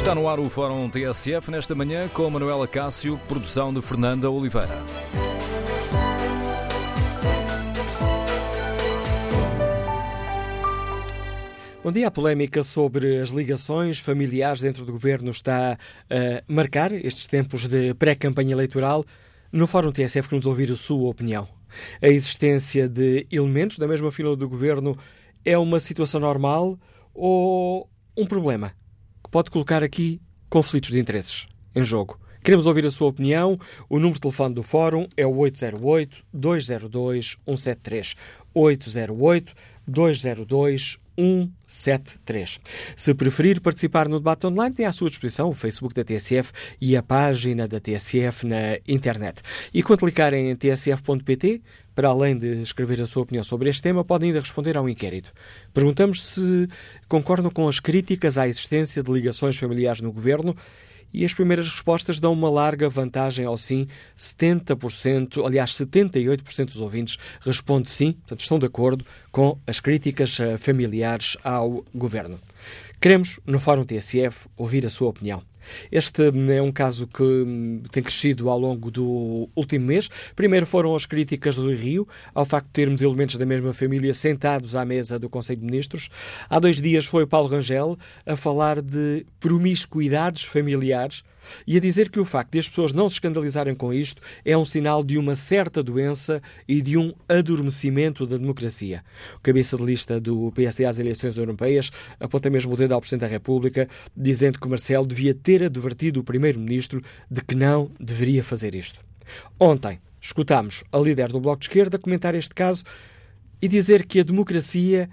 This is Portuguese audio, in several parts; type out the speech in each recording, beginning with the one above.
Está no ar o Fórum TSF nesta manhã com Manuela Cássio, produção de Fernanda Oliveira. Bom dia. A polémica sobre as ligações familiares dentro do governo está a marcar estes tempos de pré-campanha eleitoral. No Fórum TSF queremos ouvir a sua opinião. A existência de elementos da mesma fila do governo é uma situação normal ou um problema pode colocar aqui conflitos de interesses em jogo? Queremos ouvir a sua opinião. O número de telefone do Fórum é o 808-202-173. 808-202-173. 173. Se preferir participar no debate online, tem à sua disposição o Facebook da TSF e a página da TSF na internet. E quando clicar em tsf.pt, para além de escrever a sua opinião sobre este tema, podem ainda responder ao inquérito. Perguntamos se concordam com as críticas à existência de ligações familiares no governo e as primeiras respostas dão uma larga vantagem ao sim. 70%, aliás, 78% dos ouvintes responde sim, portanto, estão de acordo com as críticas eh, familiares ao governo. Queremos, no Fórum TSF, ouvir a sua opinião. Este é um caso que hum, tem crescido ao longo do último mês. Primeiro foram as críticas do Rio ao facto de termos elementos da mesma família sentados à mesa do Conselho de Ministros. Há dois dias foi Paulo Rangel a falar de promiscuidades familiares e a dizer que o facto de as pessoas não se escandalizarem com isto é um sinal de uma certa doença e de um adormecimento da democracia. O cabeça de lista do PSD às eleições europeias aponta mesmo o dedo ao Presidente da República, dizendo que Marcelo devia ter advertido o Primeiro-Ministro de que não deveria fazer isto. Ontem, escutámos a líder do Bloco de Esquerda comentar este caso e dizer que a democracia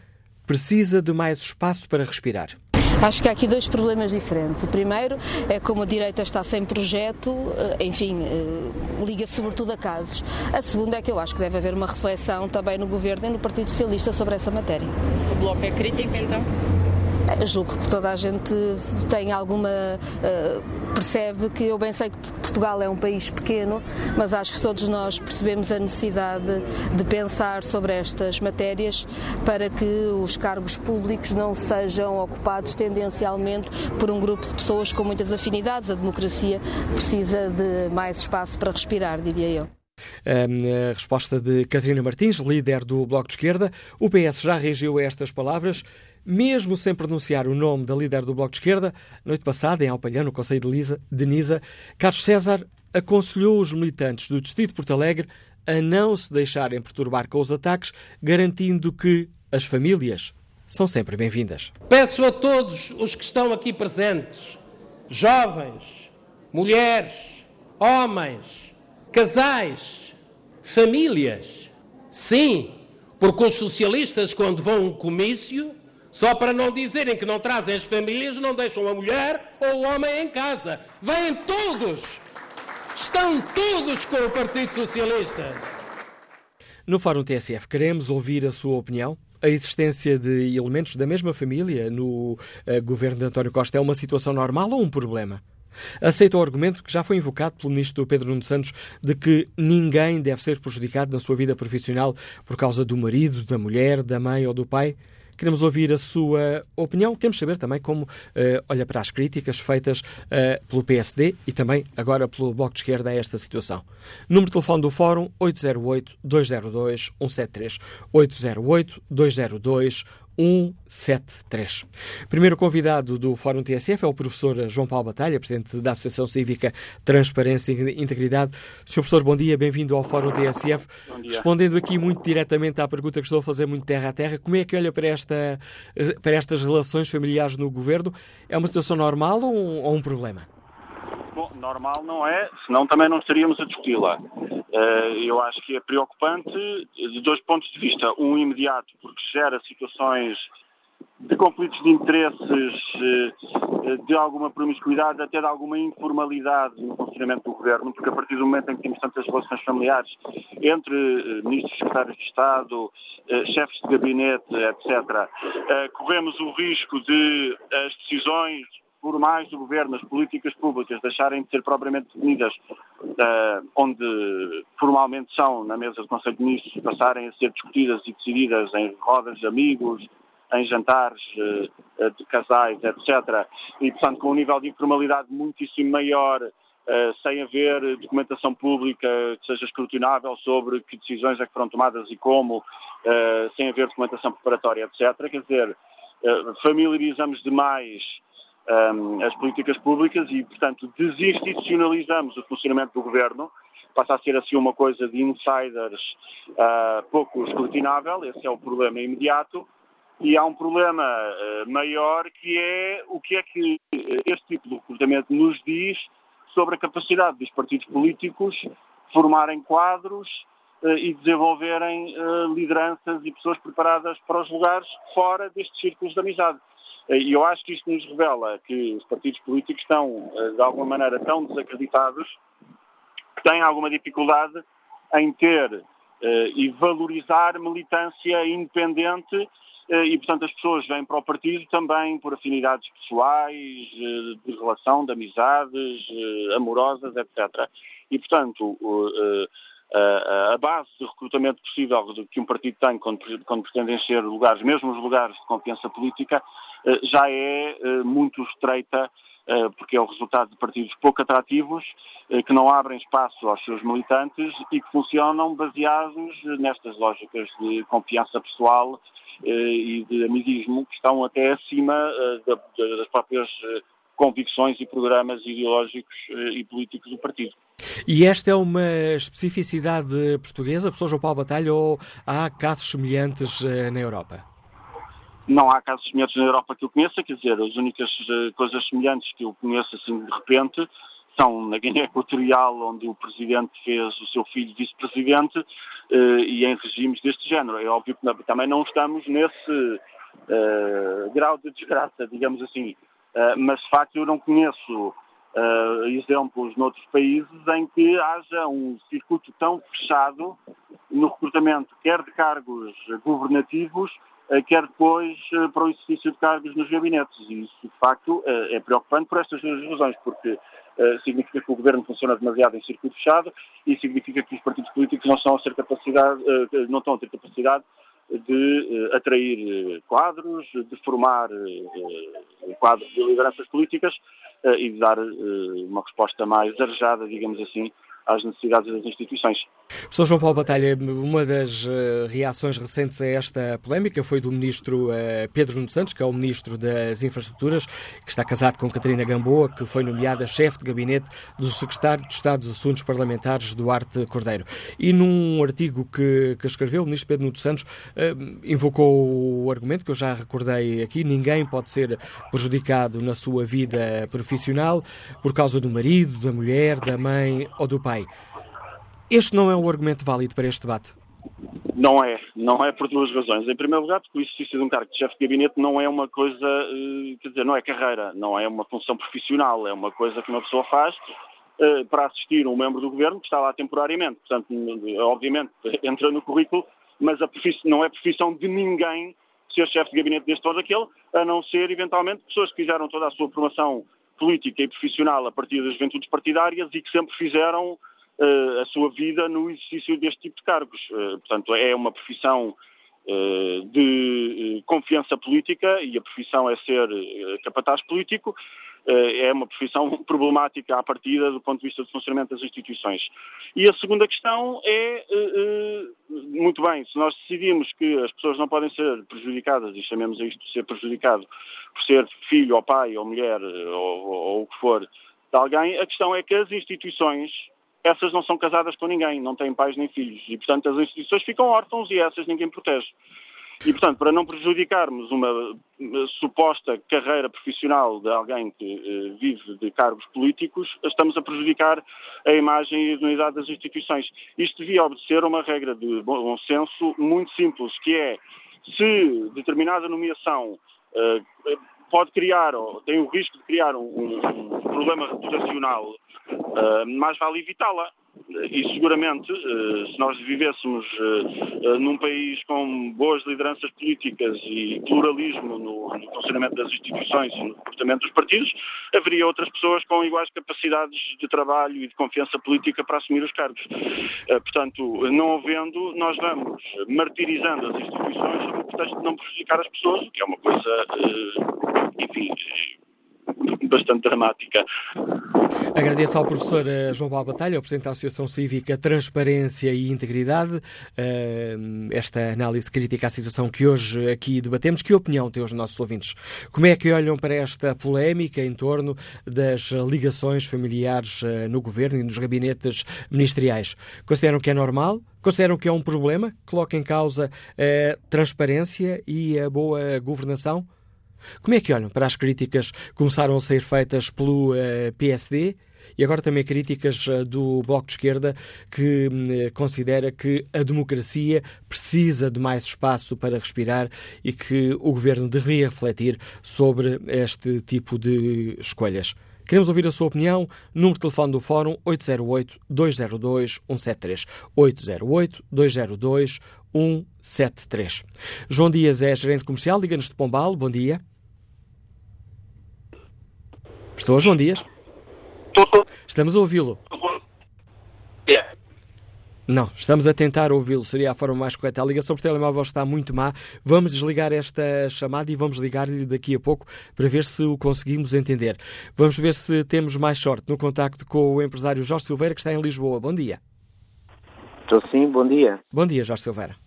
precisa de mais espaço para respirar. Acho que há aqui dois problemas diferentes. O primeiro é como a direita está sem projeto, eh, enfim, eh, liga sobretudo a casos. A segunda é que eu acho que deve haver uma reflexão também no Governo e no Partido Socialista sobre essa matéria. O Bloco é crítico, então? Julgo que toda a gente tem alguma. Uh, percebe que eu bem sei que Portugal é um país pequeno, mas acho que todos nós percebemos a necessidade de pensar sobre estas matérias para que os cargos públicos não sejam ocupados tendencialmente por um grupo de pessoas com muitas afinidades. A democracia precisa de mais espaço para respirar, diria eu. A resposta de Catarina Martins, líder do Bloco de Esquerda. O PS já reagiu a estas palavras mesmo sem pronunciar o nome da líder do Bloco de Esquerda, noite passada, em Alpalhã, no Conselho de, Lisa, de Nisa, Carlos César aconselhou os militantes do Distrito de Porto Alegre a não se deixarem perturbar com os ataques, garantindo que as famílias são sempre bem-vindas. Peço a todos os que estão aqui presentes, jovens, mulheres, homens, casais, famílias, sim, porque os socialistas, quando vão a um comício, só para não dizerem que não trazem as famílias, não deixam a mulher ou o homem em casa. Vêm todos! Estão todos com o Partido Socialista. No Fórum TSF, queremos ouvir a sua opinião. A existência de elementos da mesma família no uh, governo de António Costa é uma situação normal ou um problema? Aceita o argumento que já foi invocado pelo ministro Pedro Nuno Santos de que ninguém deve ser prejudicado na sua vida profissional por causa do marido, da mulher, da mãe ou do pai? Queremos ouvir a sua opinião. Queremos saber também como uh, olha para as críticas feitas uh, pelo PSD e também agora pelo Bloco de Esquerda a esta situação. Número de telefone do Fórum 808-202-173. 808-202-173. 173. Primeiro convidado do Fórum TSF é o professor João Paulo Batalha, presidente da Associação Cívica Transparência e Integridade. Sr. professor, bom dia, bem-vindo ao Fórum TSF. Respondendo aqui muito diretamente à pergunta que estou a fazer muito terra a terra, como é que olha para, esta, para estas relações familiares no governo? É uma situação normal ou um, ou um problema? Bom, normal não é, senão também não estaríamos a discuti-la. Eh, eu acho que é preocupante de dois pontos de vista. Um imediato, porque gera situações de conflitos de interesses, eh, de alguma promiscuidade, até de alguma informalidade no funcionamento do governo, porque a partir do momento em que temos tantas relações familiares entre eh, ministros, secretários de Estado, chefes de gabinete, etc., corremos o risco de as decisões por mais do governo, as políticas públicas deixarem de ser propriamente definidas uh, onde formalmente são na mesa do Conselho de Ministros, passarem a ser discutidas e decididas em rodas de amigos, em jantares de casais, etc. E, portanto, com um nível de informalidade muitíssimo maior, sem haver documentação pública que seja escrutinável sobre que decisões é que foram tomadas e como, sem haver documentação preparatória, etc. Quer dizer, familiarizamos demais um, as políticas públicas e, portanto, desinstitucionalizamos o funcionamento do governo. Passa a ser assim uma coisa de insiders uh, pouco escrutinável, esse é o problema imediato. E há um problema uh, maior que é o que é que este tipo de comportamento nos diz sobre a capacidade dos partidos políticos formarem quadros uh, e desenvolverem lideranças e pessoas preparadas para os lugares fora destes círculos de amizade. E eu acho que isto nos revela que os partidos políticos estão, eh, de alguma maneira, tão desacreditados que têm alguma dificuldade em ter uh, e valorizar militância independente e, portanto, as pessoas vêm para o partido também por afinidades pessoais, de relação, de amizades, amorosas, etc. E, portanto, a base de recrutamento possível que um partido tem quando, quando pretende encher lugares, mesmo os lugares de confiança política, eh, já é eh, muito estreita eh, porque é o resultado de partidos pouco atrativos, que não abrem espaço aos seus militantes e que funcionam baseados nestas lógicas de confiança pessoal e de amiguismo que estão até acima das próprias convicções e programas ideológicos e políticos do partido. E esta é uma especificidade portuguesa, professor João Paulo Batalha, ou há casos semelhantes na Europa? Não há casos semelhantes na Europa que eu conheça, quer dizer, as únicas uh, coisas semelhantes que eu conheço assim de repente são na Guiné Equatorial, onde o presidente fez o seu filho vice-presidente, uh, e em regimes deste género. É óbvio que também não estamos nesse uh, grau de desgraça, digamos assim, mas de facto eu não conheço exemplos noutros países em que haja um circuito tão fechado no recrutamento, quer de cargos governativos, eh, quer depois eh, para o exercício de cargos nos gabinetes. E isso, de facto, eh, é preocupante por estas duas razões, porque significa que o governo funciona demasiado em circuito fechado e significa que os partidos políticos não, estão a, ter capacidade, não estão a ter capacidade de atrair quadros, de formar quadros de lideranças políticas e de dar uma resposta mais arejada, digamos assim, às necessidades das instituições. Professor João Paulo Batalha, uma das uh, reações recentes a esta polémica foi do ministro uh, Pedro Nuno Santos, que é o ministro das Infraestruturas, que está casado com Catarina Gamboa, que foi nomeada chefe de gabinete do secretário de Estado dos Assuntos Parlamentares, Duarte Cordeiro. E num artigo que, que escreveu, o ministro Pedro Nuno Santos uh, invocou o argumento que eu já recordei aqui: ninguém pode ser prejudicado na sua vida profissional por causa do marido, da mulher, da mãe ou do pai. Este não é um argumento válido para este debate? Não é, não é por duas razões. Em primeiro lugar, porque o exercício de um cargo de chefe de gabinete não é uma coisa, eh, quer dizer, não é carreira, não é uma função profissional, é uma coisa que uma pessoa faz eh, para assistir um membro do governo que está lá temporariamente. Portanto, obviamente, entra no currículo, mas não é profissão de ninguém ser chefe de gabinete deste ou daquele, a não ser, eventualmente, pessoas que fizeram toda a sua formação política e profissional a partir das juventudes partidárias e que sempre fizeram a sua vida no exercício deste tipo de cargos. Uh, portanto, é uma profissão uh, de confiança política e a profissão é ser capataz político. É uma profissão problemática à partida do ponto de vista do funcionamento das instituições. E a segunda questão é, muito bem, se nós decidimos que as pessoas não podem ser prejudicadas, e chamemos a isto de ser prejudicado, por ser filho ou pai ou mulher ou, ou o que for de alguém, a questão é que as instituições, essas não são casadas com ninguém, não têm pais nem filhos. E, portanto, as instituições ficam órfãos e essas ninguém protege. E, portanto, para não prejudicarmos uma, uma suposta carreira profissional de alguém que uh, vive de cargos políticos, estamos a prejudicar a imagem e a unidade das instituições. Isto devia obedecer a uma regra de bom senso muito simples, que é se determinada nomeação uh, pode criar, ou tem o risco de criar um, um problema reputacional, uh, mais vale evitá-la. E seguramente, eh, se nós vivêssemos eh, num país com boas lideranças políticas e pluralismo no, no funcionamento das instituições e no comportamento dos partidos, haveria outras pessoas com iguais capacidades de trabalho e de confiança política para assumir os cargos. Portanto, não havendo, nós vamos martirizando as instituições sob o pretexto de não prejudicar as pessoas, o que é uma coisa, enfim, bastante dramática. Agradeço ao professor eh, João Paulo Batalha, Presidente da Associação Cívica Transparência e Integridade, eh, esta análise crítica à situação que hoje aqui debatemos. Que opinião têm os nossos ouvintes? Como é que olham para esta polémica em torno das ligações familiares eh, no governo e nos gabinetes ministeriais? Consideram que é normal? Consideram que é um problema? Coloca em causa a transparência e a boa governação? Como é que olham para as críticas que começaram a ser feitas pelo eh, PSD e agora também críticas uh, do Bloco de Esquerda que uh, considera que a democracia precisa de mais espaço para respirar e que o governo deveria refletir sobre este tipo de escolhas? Queremos ouvir a sua opinião. Número de telefone do Fórum 808-202-173. 808-202-173. João Dias é gerente comercial, liga-nos de Pombal. Bom dia. Estou, João Dias? Estou. Estamos a ouvi-lo. É. Não, estamos a tentar ouvi-lo, seria a forma mais correta. A ligação por telemóvel está muito má. Vamos desligar esta chamada e vamos ligar-lhe daqui a pouco para ver se o conseguimos entender. Vamos ver se temos mais sorte no contacto com o empresário Jorge Silveira, que está em Lisboa. Bom dia. Estou sim, bom dia. Bom dia, Jorge Silveira.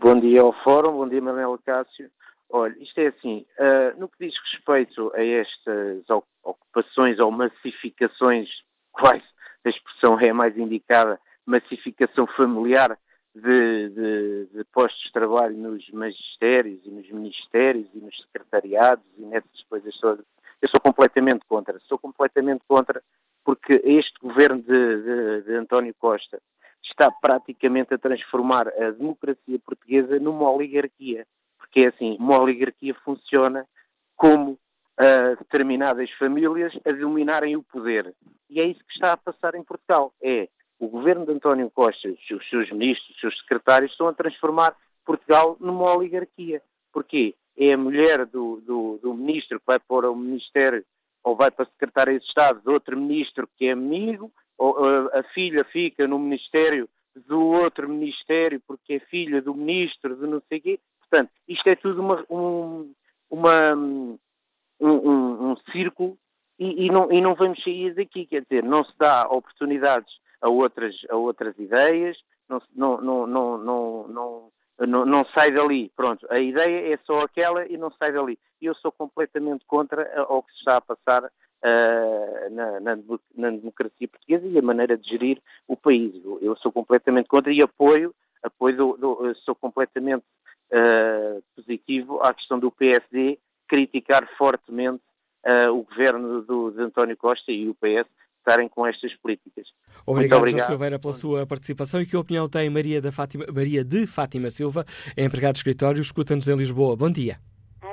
Bom dia ao Fórum, bom dia, Manuel Cássio. Olha, isto é assim, uh, no que diz respeito a estas ocupações ou massificações, quase a expressão é mais indicada, massificação familiar de, de, de, postos de trabalho nos magistérios e nos ministérios e nos secretariados e nessas coisas todas. Eu sou completamente contra. Sou completamente contra porque este governo de, de António Costa está praticamente a transformar a democracia portuguesa numa oligarquia que é assim, uma oligarquia funciona como uh, determinadas famílias a dominarem o poder. E é isso que está a passar em Portugal. É o governo de António Costa, os seus ministros, os seus secretários, estão a transformar Portugal numa oligarquia. Porquê? É a mulher do, do, do ministro que vai para o ministério ou vai para a secretária de Estado de outro ministro que é amigo, a filha fica no ministério do outro ministério porque é filha do ministro de não sei quê. Portanto, isto é tudo uma, um, uma, um, um, um círculo e, e, não, e não vamos sair daqui, quer dizer, não se dá oportunidades a outras, a outras ideias, não, não, não, não, não, não, não, sai dali. Pronto, a ideia é só aquela e não sai dali. E eu sou completamente contra ao que se está a passar na, na, na, democracia portuguesa e a maneira de gerir o país. Eu sou completamente contra e apoio, apoio do, do, sou completamente uh, positivo à questão do PSD criticar fortemente uh, o governo do, de António Costa e o PS estarem com estas políticas. Obrigado, obrigado. João Silveira, pela sua participação. E que opinião tem Maria, da Fátima, Maria de Fátima Silva, é empregada de escritório, escuta-nos em Lisboa. Bom dia.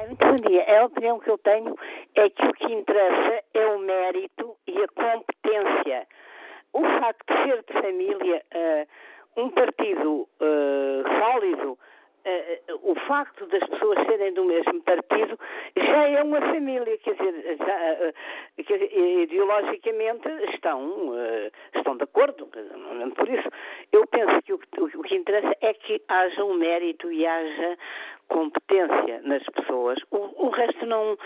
muito bom dia. A opinião que eu tenho é que o que interessa é o mérito e a competência. O facto de ser de família, uh, um partido uh, sólido, o facto das pessoas serem do mesmo partido já é uma família, quer dizer, já, uh, quer dizer ideologicamente estão, estão de acordo. Por isso, eu penso que o, o, que interessa é que haja um mérito e haja competência nas pessoas. O, o, resto não,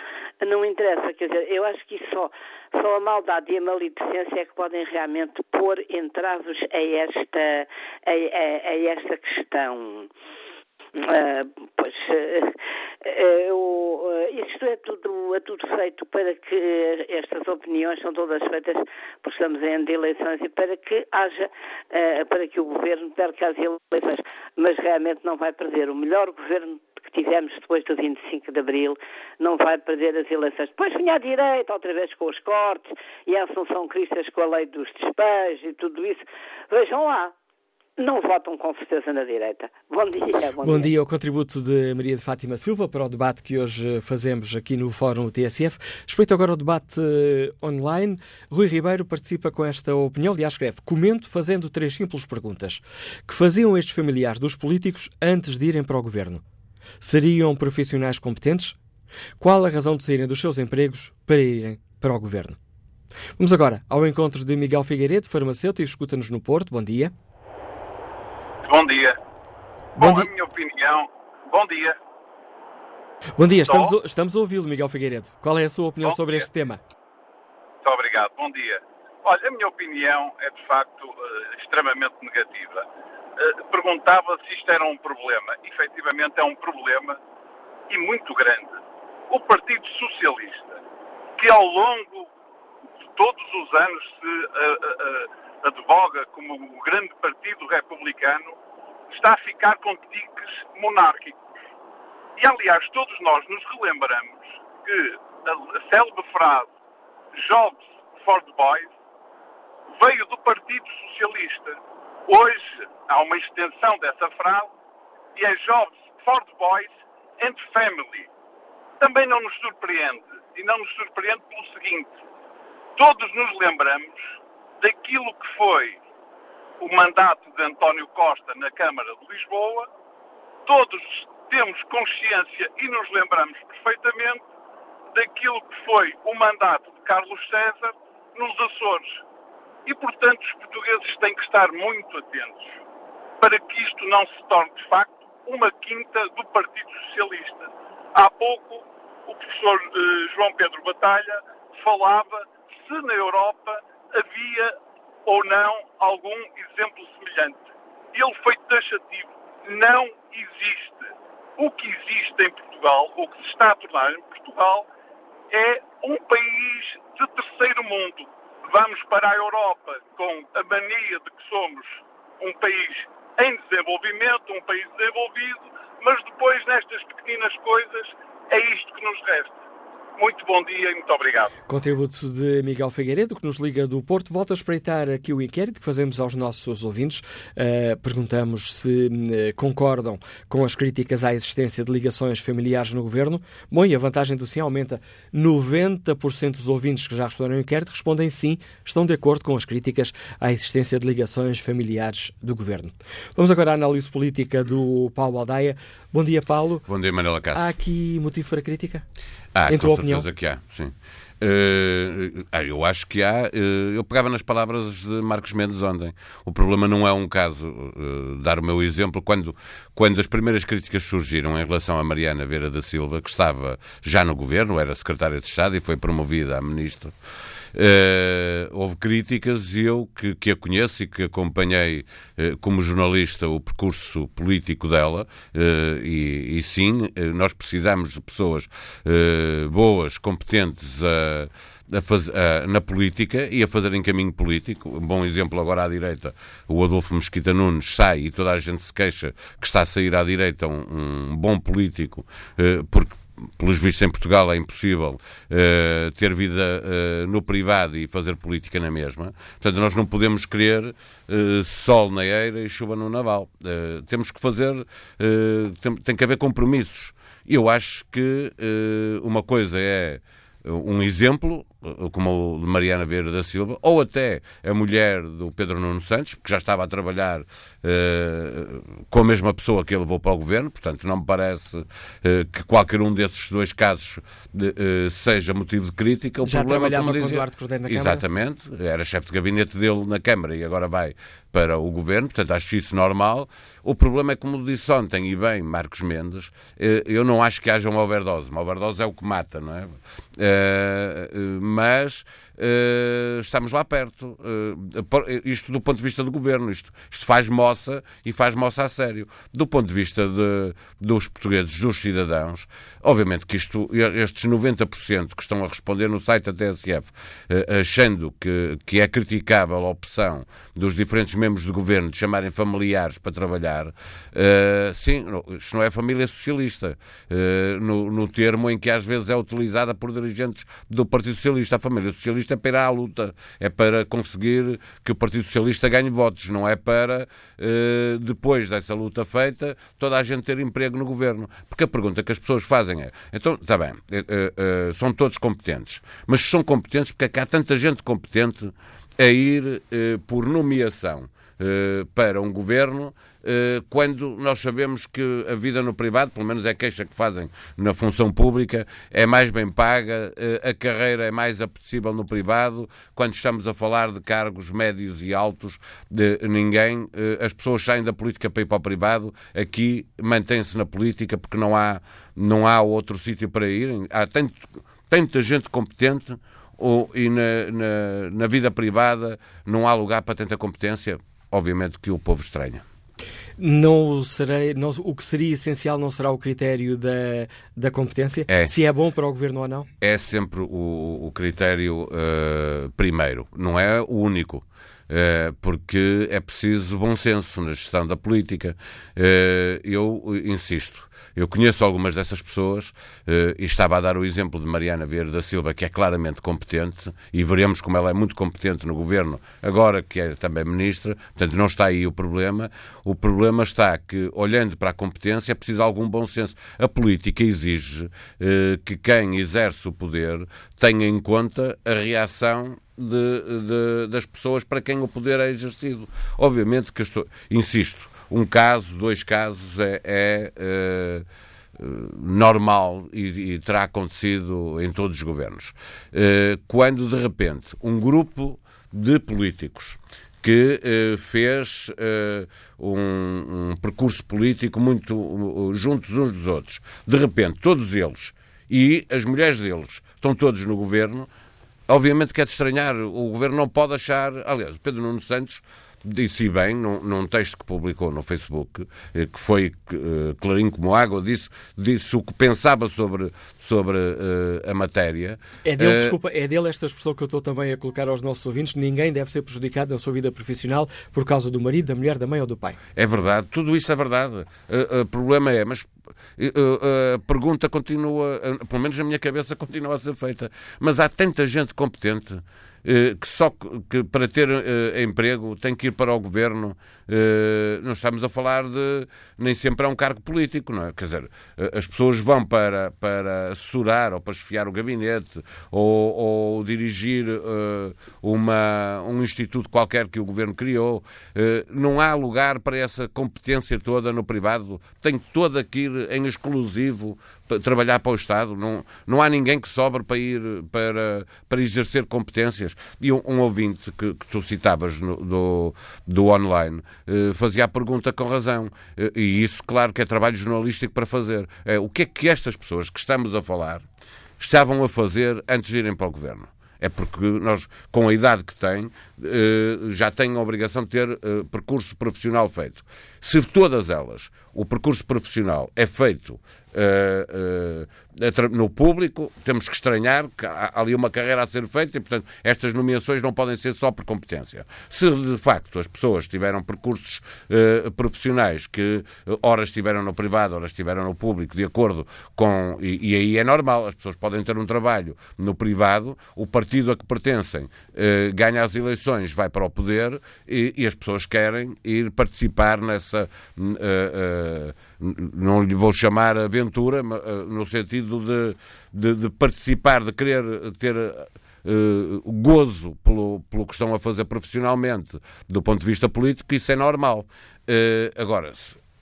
não interessa. Quer dizer, eu acho que só, só a maldade e a maledicência é que podem realmente pôr entraves a esta, a, a, a esta questão. Uh, pois uh, isto é tudo, é tudo feito para que estas opiniões são todas feitas porque estamos em eleições e para que haja, para que o governo perca as eleições, mas realmente não vai perder. O melhor governo que tivemos depois do 25 de Abril não vai perder as eleições. Depois vinha à direita, outra vez com os cortes, e a Assunção Cristas com a lei dos despejos e tudo isso. Vejam lá, não votam com certeza na direita. Bom dia. Bom, bom dia. dia. O contributo de Maria de Fátima Silva para o debate que hoje fazemos aqui no Fórum TSF. Respeito agora ao debate eh, online. Rui Ribeiro participa com esta opinião. Aliás, escreve: Comento fazendo três simples perguntas. Que faziam estes familiares dos políticos antes de irem para o governo? Seriam profissionais competentes? Qual a razão de saírem dos seus empregos para irem para o governo? Vamos agora ao encontro de Miguel Figueiredo, farmacêutico, escuta-nos no Porto. Bom dia. Bom dia. Bom, Bom dia. a minha opinião. Bom dia. Bom dia, estamos, estamos a ouvi-lo, Miguel Figueiredo. Qual é a sua opinião Bom sobre dia. este tema? Muito obrigado. Bom dia. Olha, a minha opinião é de facto uh, extremamente negativa. Uh, perguntava se isto era um problema. Efetivamente é um problema e muito grande. O Partido Socialista, que ao longo de todos os anos se uh, advoga como o grande partido republicano, está a ficar com tiques monárquicos. E, aliás, todos nós nos relembramos que a, célebre frase Jobs for the Boys veio do Partido Socialista. Hoje há uma extensão dessa frase e é Jobs for the Boys and Family. Também não nos surpreende, e não nos surpreende pelo seguinte: todos nos lembramos daquilo que foi o mandato de António Costa na Câmara de Lisboa, todos temos consciência e nos lembramos perfeitamente daquilo que foi o mandato de Carlos César nos Açores. E, portanto, os portugueses têm que estar muito atentos para que isto não se torne, de facto, uma quinta do Partido Socialista. Há pouco, o professor eh, João Pedro Batalha falava se na Europa havia ou não algum exemplo semelhante. Ele foi taxativo. Não existe. O que existe em Portugal, o que se está a tornar em Portugal, é um país de terceiro mundo. Vamos para a Europa com a mania de que somos um país em desenvolvimento, um país desenvolvido, mas depois nestas pequenas coisas é isto que nos resta. Muito bom dia e muito obrigado. Contributo de Miguel Figueiredo, que nos liga do Porto. Volto a espreitar aqui o inquérito que fazemos aos nossos ouvintes. Uh, perguntamos se uh, concordam com as críticas à existência de ligações familiares no governo. Bom, e a vantagem do sim aumenta. 90% dos ouvintes que já responderam ao inquérito respondem sim, estão de acordo com as críticas à existência de ligações familiares do governo. Vamos agora à análise política do Paulo Aldaia. Bom dia, Paulo. Bom dia, Manuela Cássio. Há aqui motivo para crítica? Ah, em com certeza opinião? que há, sim. Uh, eu acho que há. Uh, eu pegava nas palavras de Marcos Mendes ontem. O problema não é um caso, dar o meu exemplo, quando, quando as primeiras críticas surgiram em relação a Mariana Vera da Silva, que estava já no governo, era secretária de Estado e foi promovida a ministra. Uh, houve críticas e eu, que, que, a conheço e que acompanhei uh, como jornalista o percurso político dela, uh, e, e, sim, nós precisamos de pessoas boas, competentes a. A faz, a, na política e a fazerem caminho político. Um bom exemplo agora à direita, o Adolfo Mesquita Nunes sai e toda a gente se queixa que está a sair à direita um, um bom político, porque pelos vistos em Portugal é impossível uh, ter vida uh, no privado e fazer política na mesma. Portanto, nós não podemos querer uh, sol na eira e chuva no naval. temos que fazer, tem, tem, que haver compromissos. Eu acho que uma coisa é um exemplo, como o de Mariana Vieira da Silva, ou até a mulher do Pedro Nuno Santos, que já estava a trabalhar uh, com a mesma pessoa que ele levou para o governo, portanto, não me parece uh, que qualquer um desses dois casos uh, seja motivo de crítica. O já problema, trabalhava como dizia, com na Câmara? Exatamente, era chefe de gabinete dele na Câmara e agora vai para o governo, portanto, acho isso normal. O problema é, como disse ontem, e bem, Marcos Mendes, eu não acho que haja uma overdose. Uma overdose é o que mata, não é? Mas uh, estamos lá perto. Uh, isto do ponto de vista do governo, isto, isto faz moça e faz moça a sério. Do ponto de vista de, dos portugueses, dos cidadãos, obviamente que isto, estes 90% que estão a responder no site da TSF, uh, achando que, que é criticável a opção dos diferentes membros do governo de chamarem familiares para trabalhar, sim, isto não é família socialista, no, no termo em que às vezes é utilizada por dirigentes do Partido Socialista, a família socialista é para ir à luta, é para conseguir que o Partido Socialista ganhe votos, não é para, eh, depois dessa luta feita, toda a gente ter emprego no governo. Porque a pergunta que as pessoas fazem é: então, está bem, são todos competentes, mas são competentes porque é que há tanta gente competente a ir por nomeação para um governo eh, quando nós sabemos que a vida no privado, pelo menos é a queixa que fazem na função pública, é mais bem paga, eh, a carreira é mais apetecível no privado. Quando estamos a falar de cargos médios e altos, ninguém, eh, as pessoas saem da política para ir para o privado, aqui mantém-se na política porque não há, não há outro sítio para irem. Há tanto, tanta gente competente ou, e na, na, na vida privada não há lugar para tanta competência. Obviamente que o povo estranha. Não serei, não, o que seria essencial não será o critério da, da competência? É. Se é bom para o governo ou não? É sempre o, o critério uh, primeiro, não é o único. Uh, porque é preciso bom senso na gestão da política. Uh, eu insisto, eu conheço algumas dessas pessoas uh, e estava a dar o exemplo de Mariana Vieira da Silva, que é claramente competente, e veremos como ela é muito competente no governo, agora que é também ministra, portanto não está aí o problema. O problema está que, olhando para a competência, é preciso algum bom senso. A política exige uh, que quem exerce o poder tenha em conta a reação de, de, das pessoas para quem o poder é exercido. Obviamente que estou, insisto, um caso, dois casos é, é, é normal e, e, terá acontecido em todos os governos. É, quando, de repente, um grupo de políticos que eh, fez eh, um, um, percurso político muito juntos uns dos outros. De repente, todos eles e as mulheres deles estão todos no governo. Obviamente que é de estranhar. O governo não pode achar. Aliás, Pedro Nuno Santos disse bem num, num, texto que publicou no Facebook, eh, que foi uh, clarinho como água, disse, disse o que pensava sobre, sobre uh, a matéria. É dele, uh, desculpa, é dele esta expressão que eu estou também a colocar aos nossos ouvintes: ninguém deve ser prejudicado na sua vida profissional por causa do marido, da mulher, da mãe ou do pai. É verdade, tudo isso é verdade. O problema é, mas a pergunta continua, pelo menos na minha cabeça, continua a ser feita. Mas há tanta gente competente eh, que só que para ter uh, emprego tem que ir para o governo. Uh, não estamos a falar de. Nem sempre é um cargo político, não é? Quer dizer, as pessoas vão para, para assessorar ou para esfiar o gabinete ou, ou dirigir uma, um instituto qualquer que o governo criou. não há lugar para essa competência toda no privado. Tem toda que ir em exclusivo trabalhar para o Estado. Não, não há ninguém que sobre para ir para, para exercer competências. E um, um ouvinte que, que, tu citavas no, do, do online eh, fazia a pergunta com razão. Eh, e isso, claro, que é trabalho jornalístico para fazer. É, o que é que estas pessoas que estamos a falar estavam a fazer antes de irem para o governo? É porque nós, com a idade que têm, eh, já têm a obrigação de ter percurso profissional feito. Se todas elas, o percurso profissional é feito uh, no público, temos que estranhar que há ali uma carreira a ser feita e, portanto, estas nomeações não podem ser só por competência. Se, de facto, as pessoas tiveram percursos uh, profissionais que horas estiveram no privado, horas estiveram no público, de acordo com. E, e, aí é normal, as pessoas podem ter um trabalho no privado, o partido a que pertencem uh, ganha as eleições, vai para o poder e, e as pessoas querem ir participar nessa. Não lhe vou chamar aventura, no sentido de, de, de participar, de querer ter uh, gozo pelo, pelo que estão a fazer profissionalmente, do ponto de vista político, isso é normal. Uh, agora,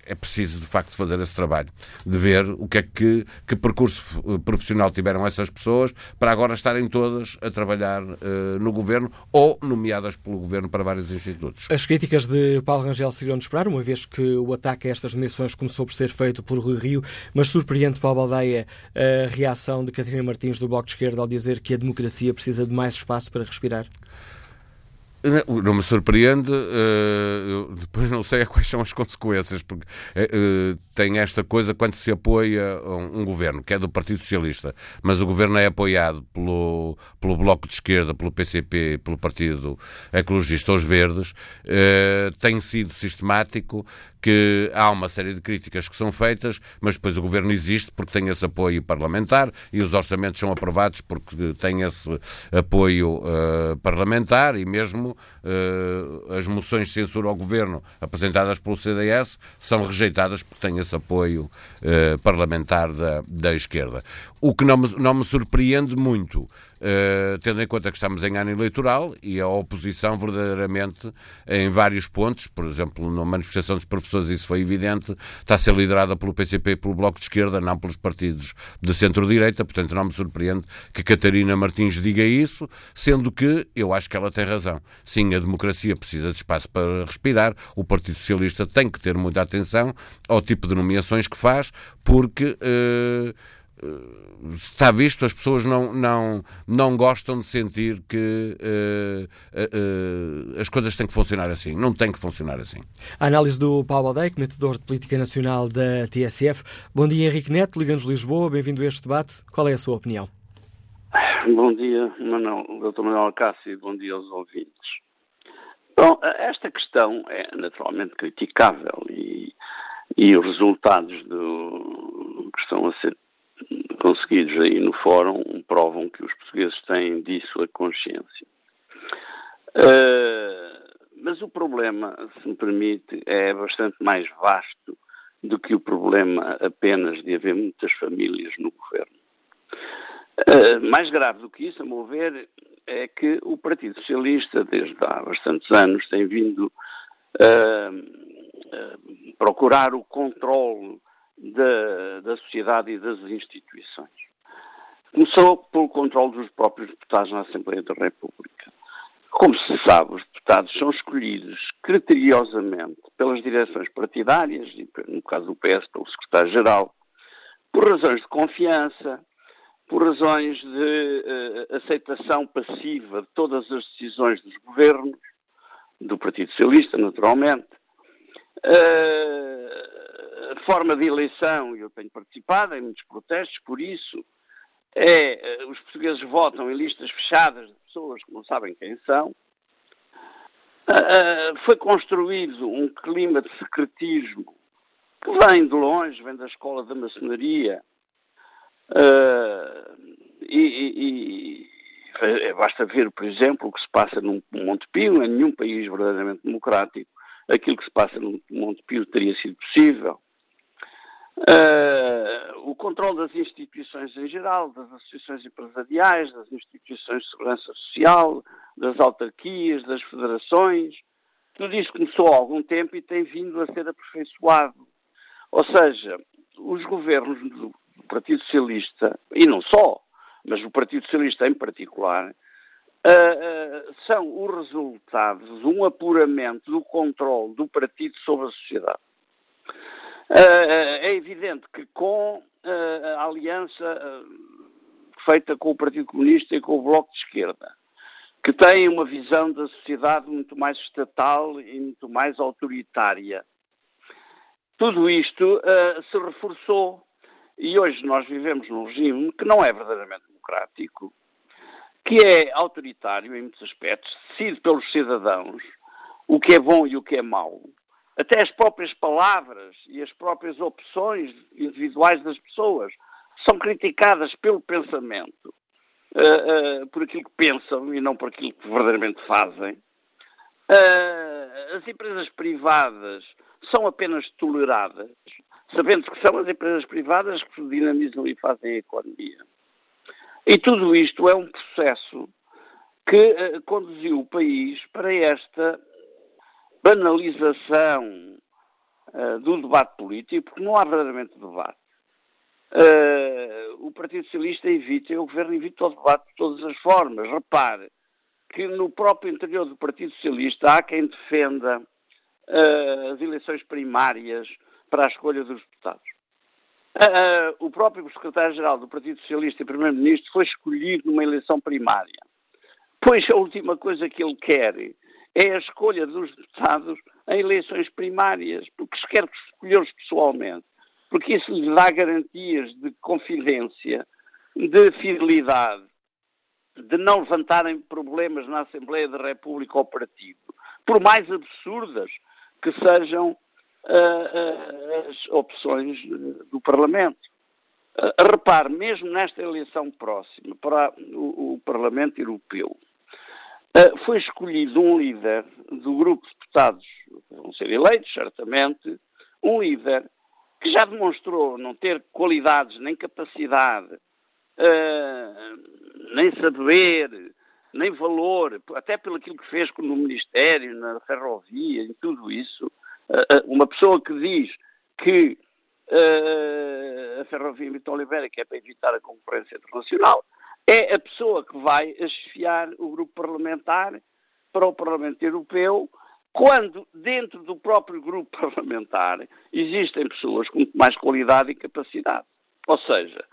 é preciso de facto fazer esse trabalho, de ver o que é que, que percurso eh, profissional tiveram essas pessoas para agora estarem todas a trabalhar uh, no governo ou nomeadas pelo governo para vários institutos. As críticas de Paulo Rangel seriam de esperar, uma vez que o ataque a estas nomeações começou por ser feito por Rui Rio, mas surpreende Paulo Baldeia a reação de Catarina Martins do Bloco de Esquerda ao dizer que a democracia precisa de mais espaço para respirar? Não me surpreende, uh, depois não sei quais são as consequências, porque uh, tem esta coisa quando se apoia um, um, governo, que é do Partido Socialista, mas o governo é apoiado pelo, pelo Bloco de Esquerda, pelo PCP, pelo Partido Ecologista, os Verdes, uh, tem sido sistemático que há uma série de críticas que são feitas, mas depois o governo existe porque tem esse apoio parlamentar e os orçamentos são aprovados porque tem esse apoio parlamentar e mesmo uh, as moções de censura ao governo apresentadas pelo CDS são rejeitadas porque têm esse apoio uh, parlamentar da, da esquerda. O que não me, não me surpreende muito Uh, tendo em conta que estamos em ano eleitoral e a oposição verdadeiramente em vários pontos, por exemplo, na manifestação dos professores isso foi evidente, está a ser liderada pelo PCP e pelo Bloco de Esquerda, não pelos partidos de centro-direita, portanto não me surpreende que Catarina Martins diga isso, sendo que eu acho que ela tem razão. Sim, a democracia precisa de espaço para respirar, o Partido Socialista tem que ter muita atenção ao tipo de nomeações que faz, porque... Uh, está visto, as pessoas não, não, não gostam de sentir que uh, uh, uh, as coisas têm que funcionar assim. Não tem que funcionar assim. A análise do Paulo Aldeia, comentador de Política Nacional da TSF. Bom dia, Henrique Neto, Liga-nos Lisboa. Bem-vindo a este debate. Qual é a sua opinião? Bom dia, Manuel, Dr. Manuel Cássio, bom dia aos ouvintes. Bom, esta questão é naturalmente criticável e, e os resultados do, que estão a ser conseguidos aí no fórum provam que os portugueses têm disso a consciência. Uh, mas o problema, se me permite, é bastante mais vasto do que o problema apenas de haver muitas famílias no governo. Uh, mais grave do que isso, a meu ver, é que o Partido Socialista, desde há bastantes anos, tem vindo a uh, procurar o controle da, da sociedade e das instituições. Começou pelo controle dos próprios deputados na Assembleia da República. Como se sabe, os deputados são escolhidos criteriosamente pelas direções partidárias, no caso do PS, pelo secretário-geral, por razões de confiança, por razões de uh, aceitação passiva de todas as decisões dos governos, do Partido Socialista, naturalmente, uh, forma de eleição, eu tenho participado em muitos protestos por isso, é uh, os portugueses votam em listas fechadas de pessoas que não sabem quem são. Uh, foi construído um clima de secretismo que vem de longe, vem da escola da maçonaria. e, e, e basta ver, por exemplo, o que se passa num Montepio, em nenhum país verdadeiramente democrático, aquilo que se passa no Montepio teria sido possível. Uh, o controle das instituições em geral, das associações empresariais, das instituições de segurança social, das autarquias, das federações, tudo isso começou há algum tempo e tem vindo a ser aperfeiçoado. Ou seja, os governos do Partido Socialista, e não só, mas o Partido Socialista em particular, uh, são os resultados de um apuramento do controle do partido sobre a sociedade. Uh, é evidente que com a aliança feita com o Partido Comunista e com o Bloco de Esquerda, que tem uma visão da sociedade muito mais estatal e muito mais autoritária. Tudo isto se reforçou e hoje nós vivemos num regime que não é verdadeiramente democrático, que é autoritário em muitos aspectos, decide pelos cidadãos o que é bom e o que é mau. Até as próprias palavras e as próprias opções individuais das pessoas são criticadas pelo pensamento, uh, uh, por aquilo que pensam e não por aquilo que verdadeiramente fazem. Uh, as empresas privadas são apenas toleradas, sabendo que são as empresas privadas que dinamizam e fazem a economia. E tudo isto é um processo que conduziu o país para esta banalização uh, do debate político, porque não há verdadeiramente debate. Uh, o Partido Socialista evita, e o Governo evita o debate de todas as formas. Repare que no próprio interior do Partido Socialista há quem defenda as eleições primárias para a escolha dos deputados. Uh, o próprio secretário-geral do Partido Socialista e primeiro-ministro foi escolhido numa eleição primária. Pois a última coisa que ele quer é a escolha dos deputados em eleições primárias, porque se quer escolhê-los pessoalmente, porque isso lhes dá garantias de confidência, de fidelidade, de não levantarem problemas na Assembleia da República ou partido, por mais absurdas que sejam uh, as opções do Parlamento. Uh, repare, mesmo nesta eleição próxima para o, o Parlamento Europeu, foi escolhido um líder do grupo de deputados, vão ser eleitos, certamente, um líder que já demonstrou não ter qualidades nem capacidade uh, nem saber, nem valor, até pelo aquilo que fez no Ministério, na ferrovia, em tudo isso. Uh, uma pessoa que diz que a ferrovia Mito Oliveira, é para evitar a concorrência internacional, é a pessoa que vai esfiar o grupo parlamentar para o Parlamento Europeu, quando dentro do próprio grupo parlamentar existem pessoas com mais qualidade e capacidade. Ou seja,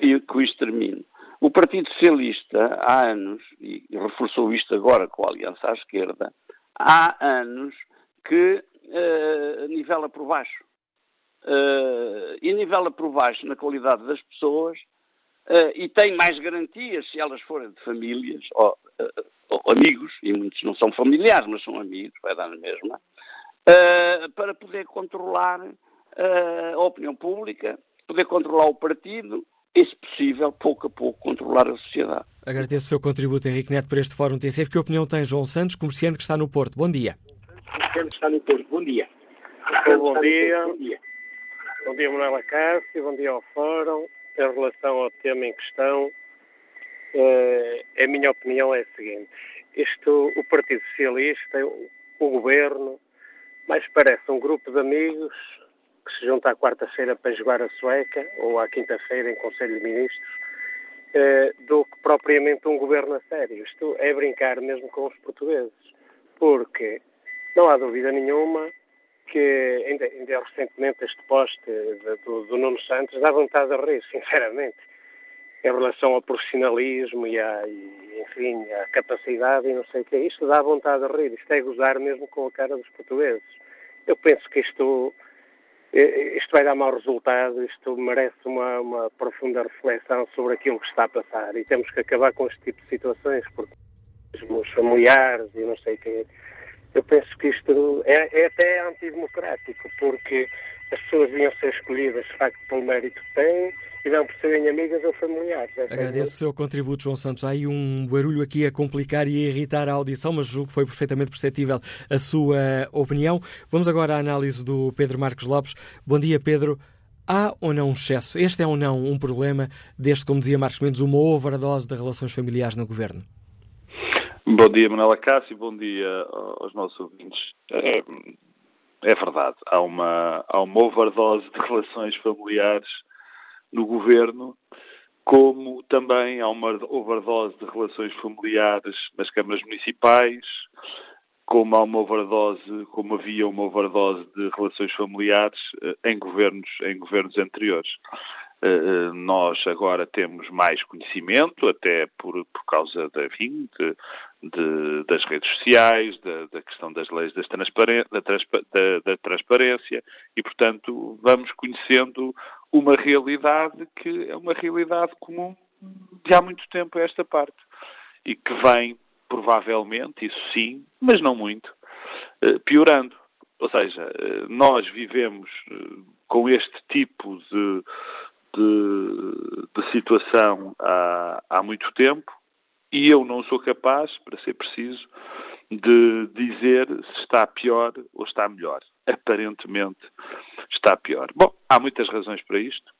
e com isto termino. O Partido Socialista, há anos, e reforçou isto agora com a Aliança à Esquerda, há anos que uh, nivela por baixo. Uh, e nivela por baixo na qualidade das pessoas uh, e tem mais garantias se elas forem de famílias ou, ou, amigos, e muitos não são familiares, mas são amigos, vai dar na mesma, para poder controlar a opinião pública, poder controlar o partido e, se possível, pouco a pouco, controlar a sociedade. Agradeço o seu contributo, Henrique Neto, para este Fórum TCF. Que opinião tem João Santos, comerciante que está no Porto? Bom dia. Comerciante que está no Porto. Bom dia. Bom dia. Bom dia. Bom dia, Manuela Cássio. Bom dia ao Fórum. Em relação ao tema em questão, uh, a minha opinião é a seguinte. Isto, o Partido Socialista, o, Governo, mais parece um grupo de amigos que se junta à quarta-feira para jogar a sueca, ou à quinta-feira em Conselho de Ministros, eh, do que propriamente um governo a sério. Isto é brincar mesmo com os portugueses, porque não há dúvida nenhuma que, ainda, ainda recentemente, este poste do, do Nuno Santos dá vontade de rir, sinceramente, em relação ao profissionalismo e, à, e, enfim, à capacidade e não sei o que. Isto dá vontade de rir, isto é gozar mesmo com a cara dos portugueses. Eu penso que isto isto vai dar mau resultado, isto merece uma, uma, profunda reflexão sobre aquilo que está a passar e temos que acabar com este tipo de situações, porque os familiares e não sei o quê. Eu penso que isto é, é até antidemocrático, porque as pessoas deviam ser escolhidas, de facto, pelo mérito que têm e não por serem amigas ou familiares. É Agradeço o seu contributo, João Santos. Há aí um barulho aqui a complicar e a irritar a audição, mas julgo que foi perfeitamente perceptível a sua opinião. Vamos agora à análise do Pedro Marcos Lopes. Bom dia, Pedro. Há ou não um excesso? Este é ou não um problema deste, como dizia Marcos Mendes, uma overdose de relações familiares no governo? Bom dia, Manuela Cássio, bom dia aos nossos ouvintes. É, é verdade, há uma, há uma overdose de relações familiares no governo, como também há uma overdose de relações familiares nas câmaras municipais, como há uma overdose, como havia uma overdose de relações familiares eh, em governos, em governos anteriores. Eh, eh, nós agora temos mais conhecimento, até por, por causa da, enfim, de, de, das redes sociais, da, da, questão das leis das da, da, da, transparência, e, portanto, vamos conhecendo uma realidade que é uma realidade comum de há muito tempo a esta parte e que vem, provavelmente, isso sim, mas não muito, eh, piorando. Ou seja, nós vivemos com este tipo de, de, de situação há, há muito tempo e eu não sou capaz, para ser preciso, de dizer se está pior ou está melhor. Aparentemente está pior. Bom, há muitas razões para isto,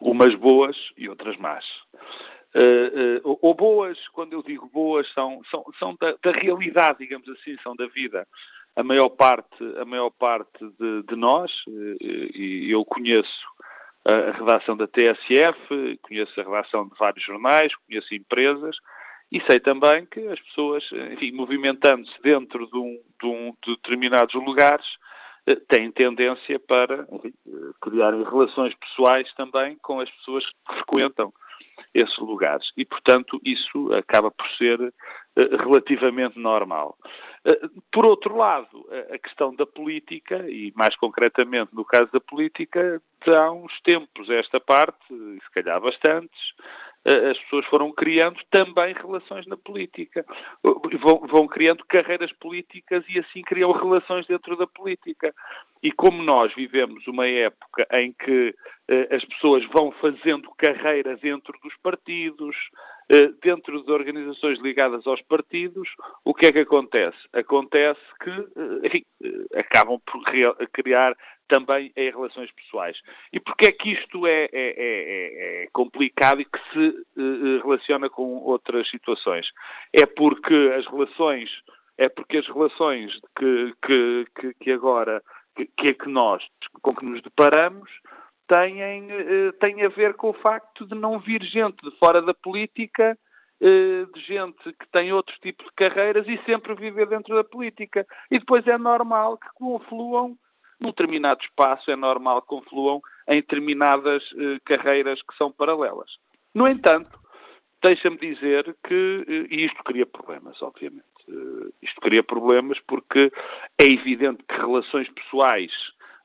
umas boas e outras más. Uh, uh, ou boas, quando eu digo boas, são, são, são da, da, realidade, digamos assim, são da vida. A maior parte, a maior parte de, de nós, uh, e eu conheço a redação da TSF, conheço a redação de vários jornais, conheço empresas, e sei também que as pessoas, enfim, movimentando-se dentro de, um, de, um, de determinados lugares, eh, têm tendência para enfim, criarem relações pessoais também com as pessoas que frequentam esses lugares. E, portanto, isso acaba por ser relativamente normal. Por outro lado, a questão da política, e mais concretamente no caso da política, há uns tempos esta parte, se calhar bastantes, as pessoas foram criando também relações na política. Vão, vão, criando carreiras políticas e assim criam relações dentro da política. E como nós vivemos uma época em que eh, as pessoas vão fazendo carreira dentro dos partidos, eh, dentro de organizações ligadas aos partidos, o que é que acontece? Acontece que eh, enfim, eh, acabam por criar também em relações pessoais. E porquê é que isto é, é, é, é complicado e que se relaciona com outras situações? É porque as relações, é porque as relações que, que, que agora, que, que é nós, com que nos deparamos, têm, têm a ver com o facto de não vir gente de fora da política de gente que tem outro tipo de carreiras e sempre viver dentro da política. E depois é normal que confluam num determinado espaço é normal que confluam em determinadas eh, carreiras que são paralelas. No entanto, deixa-me dizer que, eh, e isto cria problemas, obviamente, eh, isto cria problemas porque é evidente que relações pessoais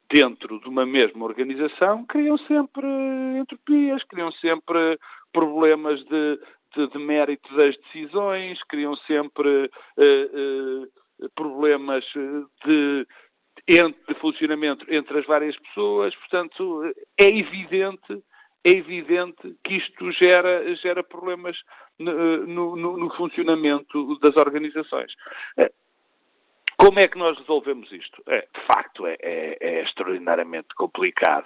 dentro de uma mesma organização criam sempre entropias, criam sempre problemas de, de, de mérito das decisões, criam sempre uh, uh, problemas de de funcionamento entre as várias pessoas, portanto, é evidente, é evidente que isto gera, gera problemas no, no, no funcionamento das organizações. Como é que nós resolvemos isto? É, de facto, é, é, é, extraordinariamente complicado,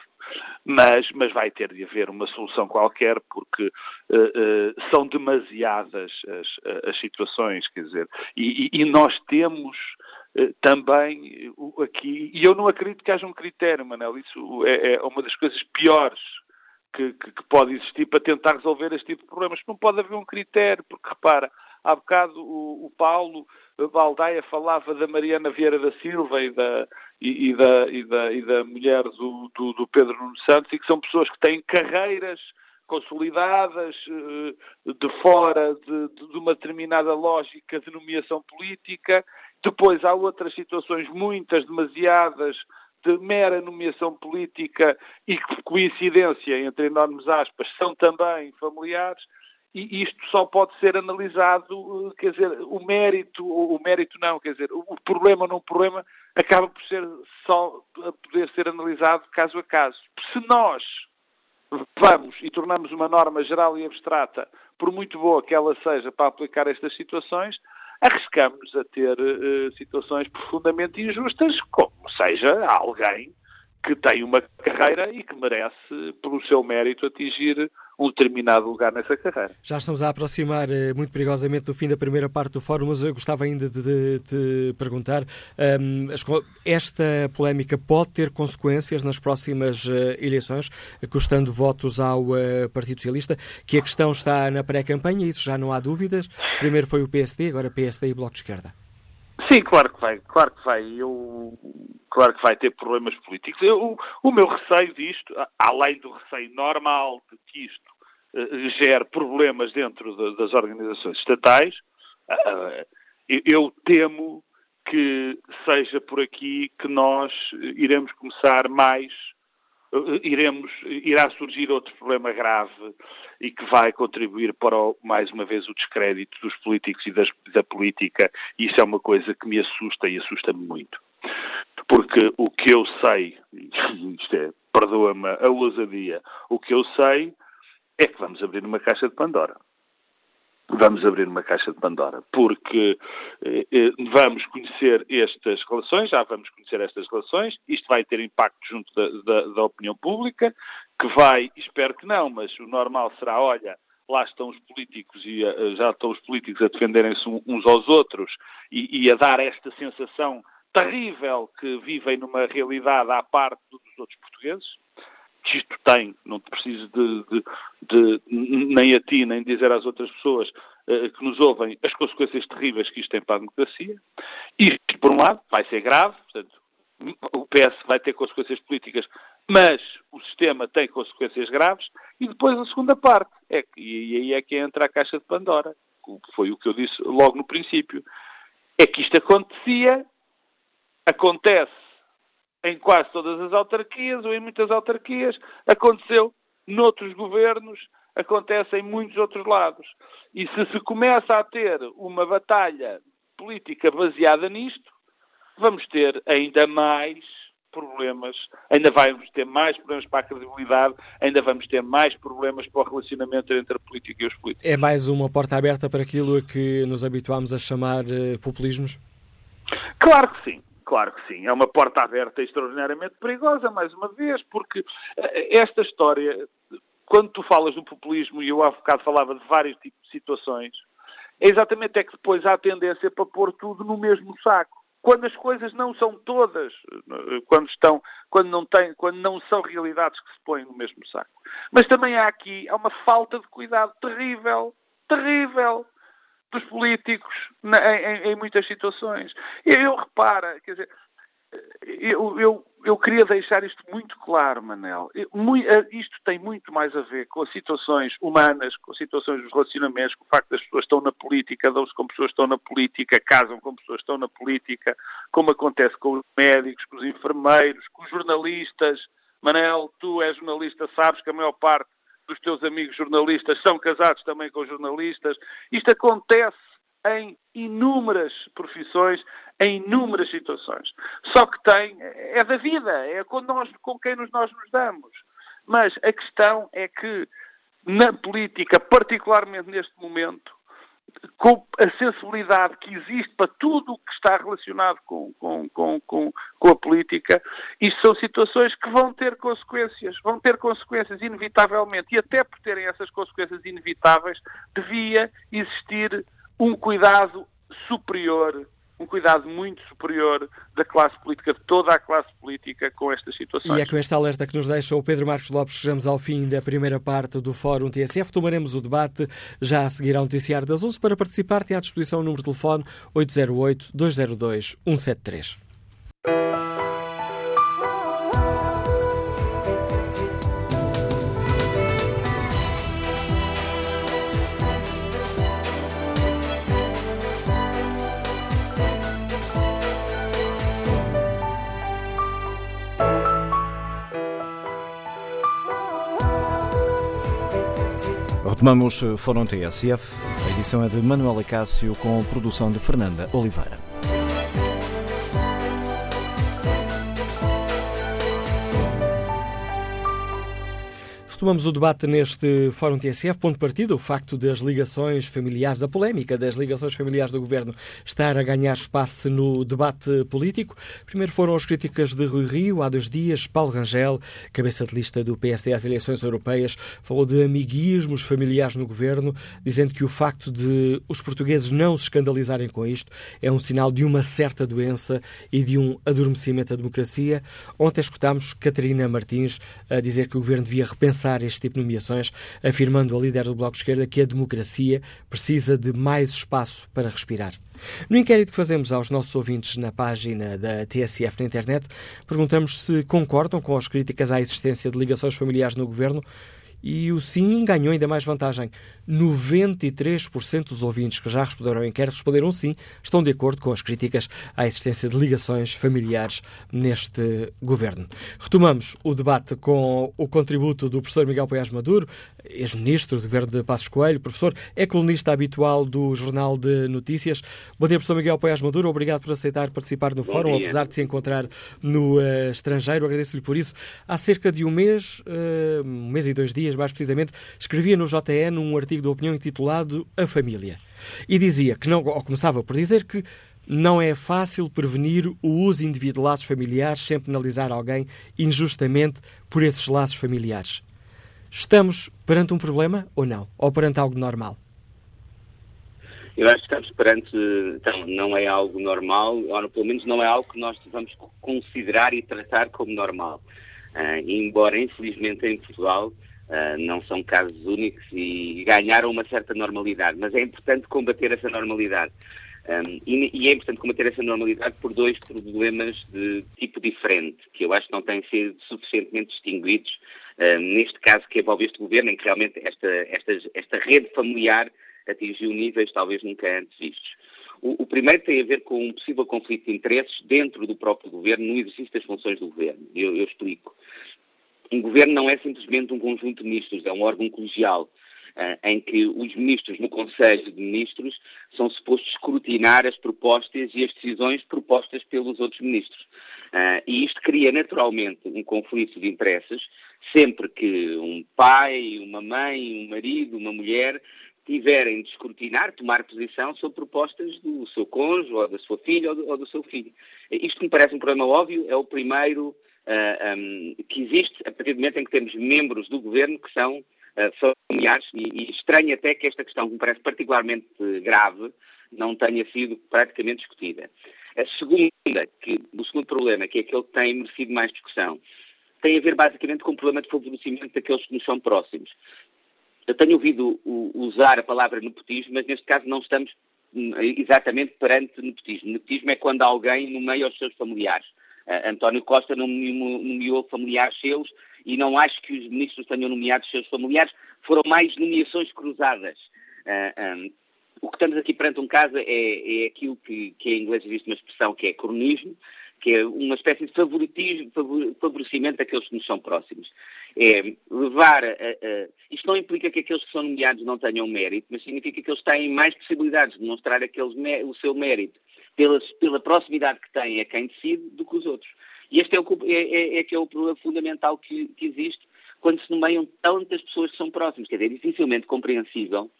mas, mas vai ter de haver uma solução qualquer, porque uh, uh, são demasiadas as, as situações, quer dizer, e, e, e nós temos eh, também aqui, e eu não acredito que haja um critério, Manel, isso é, é uma das coisas piores que, que, que, pode existir para tentar resolver este tipo de problemas. Não pode haver um critério, porque repara, há bocado o, o Paulo Baldaia falava da Mariana Vieira da Silva e da, e, e da, e da, e da mulher do, do, do Pedro Nuno Santos, e que são pessoas que têm carreiras consolidadas, eh, de fora de, de, uma determinada lógica de nomeação política. Depois há outras situações, muitas, demasiadas, de mera nomeação política e que, coincidência, entre enormes aspas, são também familiares. E isto só pode ser analisado, eh, quer dizer, o mérito, o mérito não, quer dizer, o problema não problema acaba por ser só a poder ser analisado caso a caso. Se nós vamos e tornamos uma norma geral e abstrata, por muito boa que ela seja para aplicar estas situações, arriscamos a ter uh, situações profundamente injustas, como seja alguém que tem uma carreira e que merece, pelo seu mérito, atingir um determinado lugar nessa carreira. Já estamos a aproximar uh, muito perigosamente do fim da primeira parte do fórum, mas eu gostava ainda de, te perguntar: um, esta polémica pode ter consequências nas próximas uh, eleições, custando votos ao uh, Partido Socialista? Que a questão está na pré-campanha, isso já não há dúvidas. Primeiro foi o PSD, agora PSD e Bloco de Esquerda. Sim, claro que vai, claro que vai. Eu, claro que vai ter problemas políticos. Eu, o meu receio disto, além do receio normal de que isto uh, gere problemas dentro de, das organizações estatais, uh, eu temo que seja por aqui que nós iremos começar mais iremos, irá surgir outro problema grave e que vai contribuir para, mais uma vez, o descrédito dos políticos e das, da política. E isso é uma coisa que me assusta e assusta-me muito. Porque o que eu sei, isto é, perdoa-me a ousadia, o que eu sei é que vamos abrir uma caixa de Pandora vamos abrir uma caixa de Pandora, porque eh, eh, vamos conhecer estas relações, já vamos conhecer estas relações, isto vai ter impacto junto da, da, da opinião pública, que vai, espero que não, mas o normal será, olha, lá estão os políticos e uh, já estão os políticos a defenderem-se uns aos outros e, e, a dar esta sensação terrível que vivem numa realidade à parte dos outros portugueses isto tem, não preciso de, de, de, nem a ti, nem dizer às outras pessoas uh, que nos ouvem as consequências terríveis que isto tem para a democracia. Isto, por um lado, vai ser grave, portanto, o PS vai ter consequências políticas, mas o sistema tem consequências graves. E depois a segunda parte, é e aí é que entra a caixa de Pandora, foi o que eu disse logo no princípio, é que isto acontecia, acontece em quase todas as autarquias ou em muitas autarquias, aconteceu noutros governos, acontece em muitos outros lados. E se se começa a ter uma batalha política baseada nisto, vamos ter ainda mais problemas, ainda vamos ter mais problemas para a credibilidade, ainda vamos ter mais problemas para o relacionamento entre a política e os políticos. É mais uma porta aberta para aquilo a que nos habituámos a chamar uh, populismos? Claro que sim. Claro que sim, é uma porta aberta extraordinariamente perigosa, mais uma vez, porque eh, esta história, quando tu falas do populismo, e eu há bocado falava de vários tipos de situações, é exatamente é que depois há a tendência para pôr tudo no mesmo saco quando as coisas não são todas, quando estão, quando não têm, quando não são realidades que se põem no mesmo saco. Mas também há aqui há uma falta de cuidado terrível, terrível dos políticos em, em, em muitas situações. Eu, eu repara, quer dizer, eu, eu, eu, queria deixar isto muito claro, Manel. Eh, isto tem muito mais a ver com as situações humanas, com as situações dos relacionamentos, com o facto das pessoas estão na política, dão-se com pessoas que estão na política, casam com pessoas que estão na política, como acontece com os médicos, com os enfermeiros, com os jornalistas. Manel, tu és jornalista, sabes que a maior parte dos teus amigos jornalistas são casados também com jornalistas. Isto acontece em inúmeras profissões, em inúmeras situações. Só que tem, é da vida, é com, nós, com quem nós nos damos. Mas a questão é que na política, particularmente neste momento, com a sensibilidade que existe para tudo o que está relacionado com, com, com, com, com a política, isto são situações que vão ter consequências, vão ter consequências inevitavelmente, e até por terem essas consequências inevitáveis, devia existir um cuidado superior, um cuidado muito superior da classe política, de toda a classe política com estas situações. E é com esta alerta que nos deixa o Pedro Marcos Lopes, chegamos ao fim da primeira parte do Fórum TSF. Tomaremos o debate já a seguir ao noticiário das 11. Para participar, tem à disposição o número de telefone 808-202-173. Retomamos eh, Fórum TSF. A edição é de Manuela Cássio com produção de Fernanda Oliveira. Retomamos o debate neste Fórum TSF, ponto de partida, o facto das ligações familiares, a polémica das ligações familiares do Governo estar a ganhar espaço no debate político. Primeiro foram as críticas de Rui Rio, há dois dias, Paulo Rangel, cabeça de lista do PSD às eleições europeias, falou de amiguismos familiares no Governo, dizendo que o facto de os portugueses não se escandalizarem com isto é um sinal de uma certa doença e de um adormecimento da democracia. Ontem escutámos Catarina Martins a dizer que o Governo devia repensar este tipo de nomeações, afirmando a líder do Bloco de Esquerda que a democracia precisa de mais espaço para respirar. No inquérito que fazemos aos nossos ouvintes na página da TSF na internet, perguntamos se concordam com as críticas à existência de ligações familiares no governo e o sim ganhou ainda mais vantagem. 93% dos ouvintes que já responderam ao inquérito responderam sim, estão de acordo com as críticas à existência de ligações familiares neste governo. Retomamos o debate com o contributo do professor Miguel Poiás Maduro, ex-ministro do governo de Passos Coelho, professor, é colunista habitual do Jornal de Notícias. Bom dia, professor Miguel Poiás Maduro, obrigado por aceitar participar no Bom fórum, dia. apesar de se encontrar no uh, estrangeiro, agradeço-lhe por isso. Há cerca de um mês, uh, um mês e dois dias mais precisamente, escrevia no JN um artigo artigo de opinião intitulado A Família. E dizia que não, ou começava por dizer que não é fácil prevenir o uso indevido de laços familiares sem penalizar alguém injustamente por esses laços familiares. Estamos perante um problema ou não? Ou perante algo normal? Eu acho que estamos perante, então, não é algo normal, ou pelo menos não é algo que nós vamos considerar e tratar como normal. Uh, embora, infelizmente, em Portugal, Uh, não são casos únicos e ganharam uma certa normalidade, mas é importante combater essa normalidade. Um, e, e, é importante combater essa normalidade por dois problemas de tipo diferente, que eu acho que não têm sido suficientemente distinguidos neste caso que envolve este governo, em que realmente esta, esta, esta rede familiar atingiu níveis talvez nunca antes vistos. O, o, primeiro tem a ver com um possível conflito de interesses dentro do próprio governo, no exercício das funções do governo. Eu, eu explico. Um governo não é simplesmente um conjunto de ministros, é um órgão colegial uh, em que os ministros no Conselho de Ministros são supostos escrutinar as propostas e as decisões propostas pelos outros ministros. Uh, e isto cria naturalmente um conflito de interesses sempre que um pai, uma mãe, um marido, uma mulher tiverem de escrutinar, tomar posição sobre propostas do seu cônjuge, ou da sua filha, ou do, ou do seu filho. Isto me parece um problema óbvio, é o primeiro ah, um, que existe a partir do momento em que temos membros do governo que são uh, familiares e, e estranho até que esta questão, que me parece particularmente grave, não tenha sido praticamente discutida. A segunda, que, o segundo problema, que é aquele que tem merecido mais discussão, tem a ver basicamente com o problema de favorecimento daqueles que nos são próximos. Eu tenho ouvido usar a palavra nepotismo, mas neste caso não estamos hum, exatamente perante nepotismo. Nepotismo é quando alguém nomeia os seus familiares. Uh, António Costa nomeou familiares seus e não acho que os ministros tenham nomeado seus familiares, foram mais nomeações cruzadas. Uh, ah, um, o que estamos aqui perante um caso é, é aquilo que, que em inglês existe uma expressão que é cronismo, que é uma espécie de favoritismo, favorecimento daqueles que nos são próximos. É levar a, a, isto não implica que aqueles que são nomeados não tenham mérito, mas significa que eles têm mais possibilidades de demonstrar aqueles, o seu mérito pela, pela proximidade que têm a quem decide do que os outros. E este é, o, é, é, é que é o problema fundamental que, que, existe quando se nomeiam tantas pessoas que são próximas. Quer dizer, é dificilmente compreensível